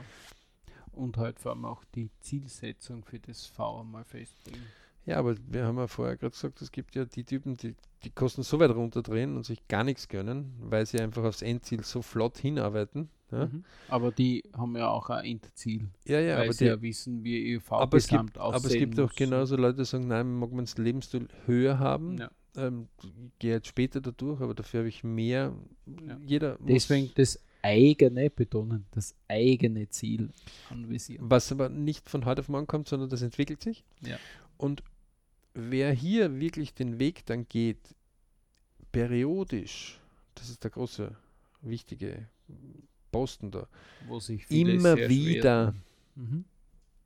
B: Und halt vor allem auch die Zielsetzung für das V einmal festlegen.
A: Ja, aber wir haben ja vorher gerade gesagt, es gibt ja die Typen, die die Kosten so weit runterdrehen und sich gar nichts gönnen, weil sie einfach aufs Endziel so flott hinarbeiten. Ja,
B: Mhm. Aber die haben ja auch ein Endziel,
A: ja, ja
B: weil
A: aber,
B: sie
A: die,
B: ja wissen, wie ihr V
A: aber, es gibt, aber es gibt auch
B: muss.
A: genauso Leute, die sagen, nein, mag man das Lebensstil höher haben.
B: Ja.
A: Ähm, gehe jetzt später da durch, aber dafür habe ich mehr.
B: Ja.
A: Jeder muss,
B: Deswegen das eigene betonen, das eigene Ziel anvisieren.
A: was aber nicht von heute auf morgen kommt, sondern das entwickelt sich.
B: Ja.
A: Und wer hier wirklich den Weg dann geht, periodisch, das ist der große, wichtige Posten da,
B: Wo sich
A: immer wieder.
B: Mhm.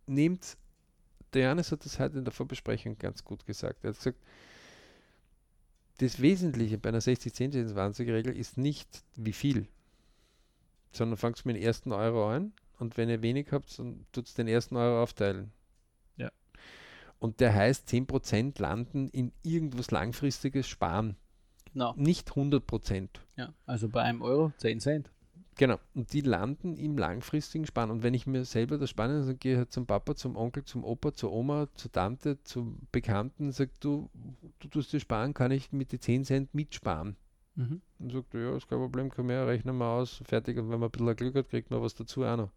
A: nehmt, der Janis hat das heute in der Vorbesprechung ganz gut gesagt. Er hat gesagt, das Wesentliche bei einer 60-10-20-Regel ist nicht wie viel, sondern fangt mit den ersten Euro an und wenn ihr wenig habt, dann tut es den ersten Euro aufteilen. Und der heißt 10% landen in irgendwas langfristiges Sparen,
B: Genau.
A: nicht 100%.
B: Ja. Also bei einem Euro 10 Cent.
A: Genau. Und die landen im langfristigen Sparen. Und wenn ich mir selber das Spannende sage, gehe halt zum Papa, zum Onkel, zum Opa, zur Oma, zur Tante, zum Bekannten, sag du, du tust dir sparen, kann ich mit die 10 Cent mitsparen.
B: Mhm.
A: Und sagt, er, ja, ist kein Problem, komm her, rechnen wir aus, fertig. Und wenn man ein bisschen Glück hat, kriegt man was dazu auch noch.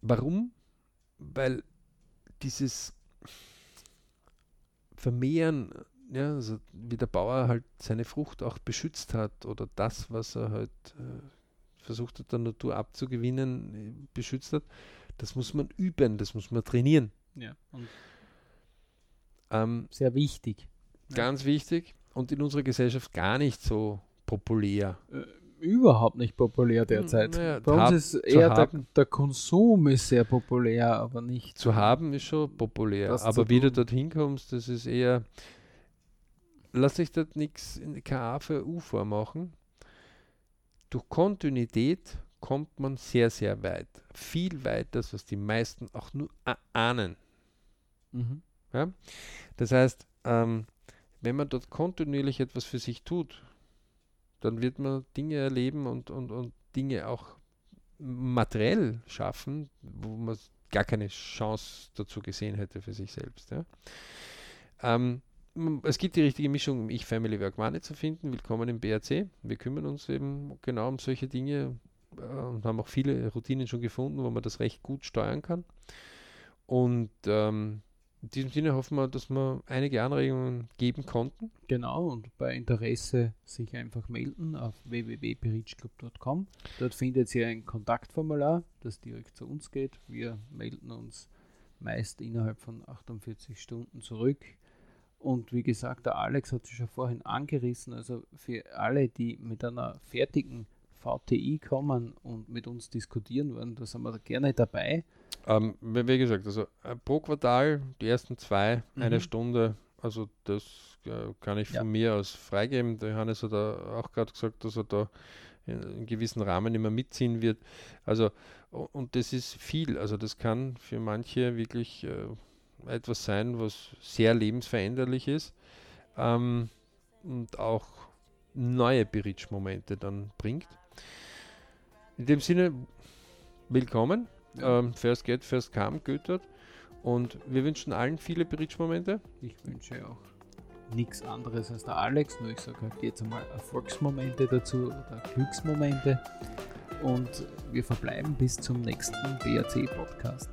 A: Warum? Weil dieses Vermehren, ja, also wie der Bauer halt seine Frucht auch beschützt hat oder das, was er halt äh, versucht hat, der Natur abzugewinnen, äh, beschützt hat, das muss man üben, das muss man trainieren.
B: Ja. Und
A: Ähm,
B: sehr wichtig. Ja.
A: Ganz wichtig und in unserer Gesellschaft gar nicht so populär.
B: Äh, überhaupt nicht populär derzeit.
A: Naja,
B: Bei uns ist eher der, der Konsum ist sehr populär, aber nicht
A: Zu haben ist schon populär, aber wie du dorthin kommst, das ist eher. Lass dich dort nichts in KA für U vormachen. Durch Kontinuität kommt man sehr, sehr weit. Viel weiter, was die meisten auch nur ahnen.
B: Mhm.
A: Das heißt, ähm, wenn man dort kontinuierlich etwas für sich tut, dann wird man Dinge erleben und, und, und Dinge auch materiell schaffen, wo man gar keine Chance dazu gesehen hätte für sich selbst. Ja. Ähm, es gibt die richtige Mischung, um Ich Family Work Money zu finden. Willkommen im BRC. Wir kümmern uns eben genau um solche Dinge äh, und haben auch viele Routinen schon gefunden, wo man das recht gut steuern kann. Und ähm, in diesem Sinne hoffen wir, dass wir einige Anregungen geben konnten.
B: Genau, und bei Interesse sich einfach melden auf www.berichclub.com. Dort findet ihr ein Kontaktformular, das direkt zu uns geht. Wir melden uns meist innerhalb von 48 Stunden zurück. Und wie gesagt, der Alex hat sich schon vorhin angerissen, also für alle, die mit einer fertigen VTI kommen und mit uns diskutieren wollen, da sind wir gerne dabei.
A: Ähm, wie gesagt, also äh, pro Quartal die ersten zwei, mhm. eine Stunde, also das äh, kann ich ja. von mir aus freigeben. Der Johannes hat auch gerade gesagt, dass er da in, in gewissen Rahmen immer mitziehen wird. Also, und das ist viel. Also das kann für manche wirklich äh, etwas sein, was sehr lebensveränderlich ist ähm, und auch neue Berichtsmomente dann bringt. In dem Sinne, willkommen. Ähm, first Get, First Come, Goethe. Und wir wünschen allen viele Bridge-Momente.
B: Ich wünsche auch nichts anderes als der Alex, nur ich sage halt jetzt einmal Erfolgsmomente dazu oder Glücksmomente. Und wir verbleiben bis zum nächsten BRC-Podcast.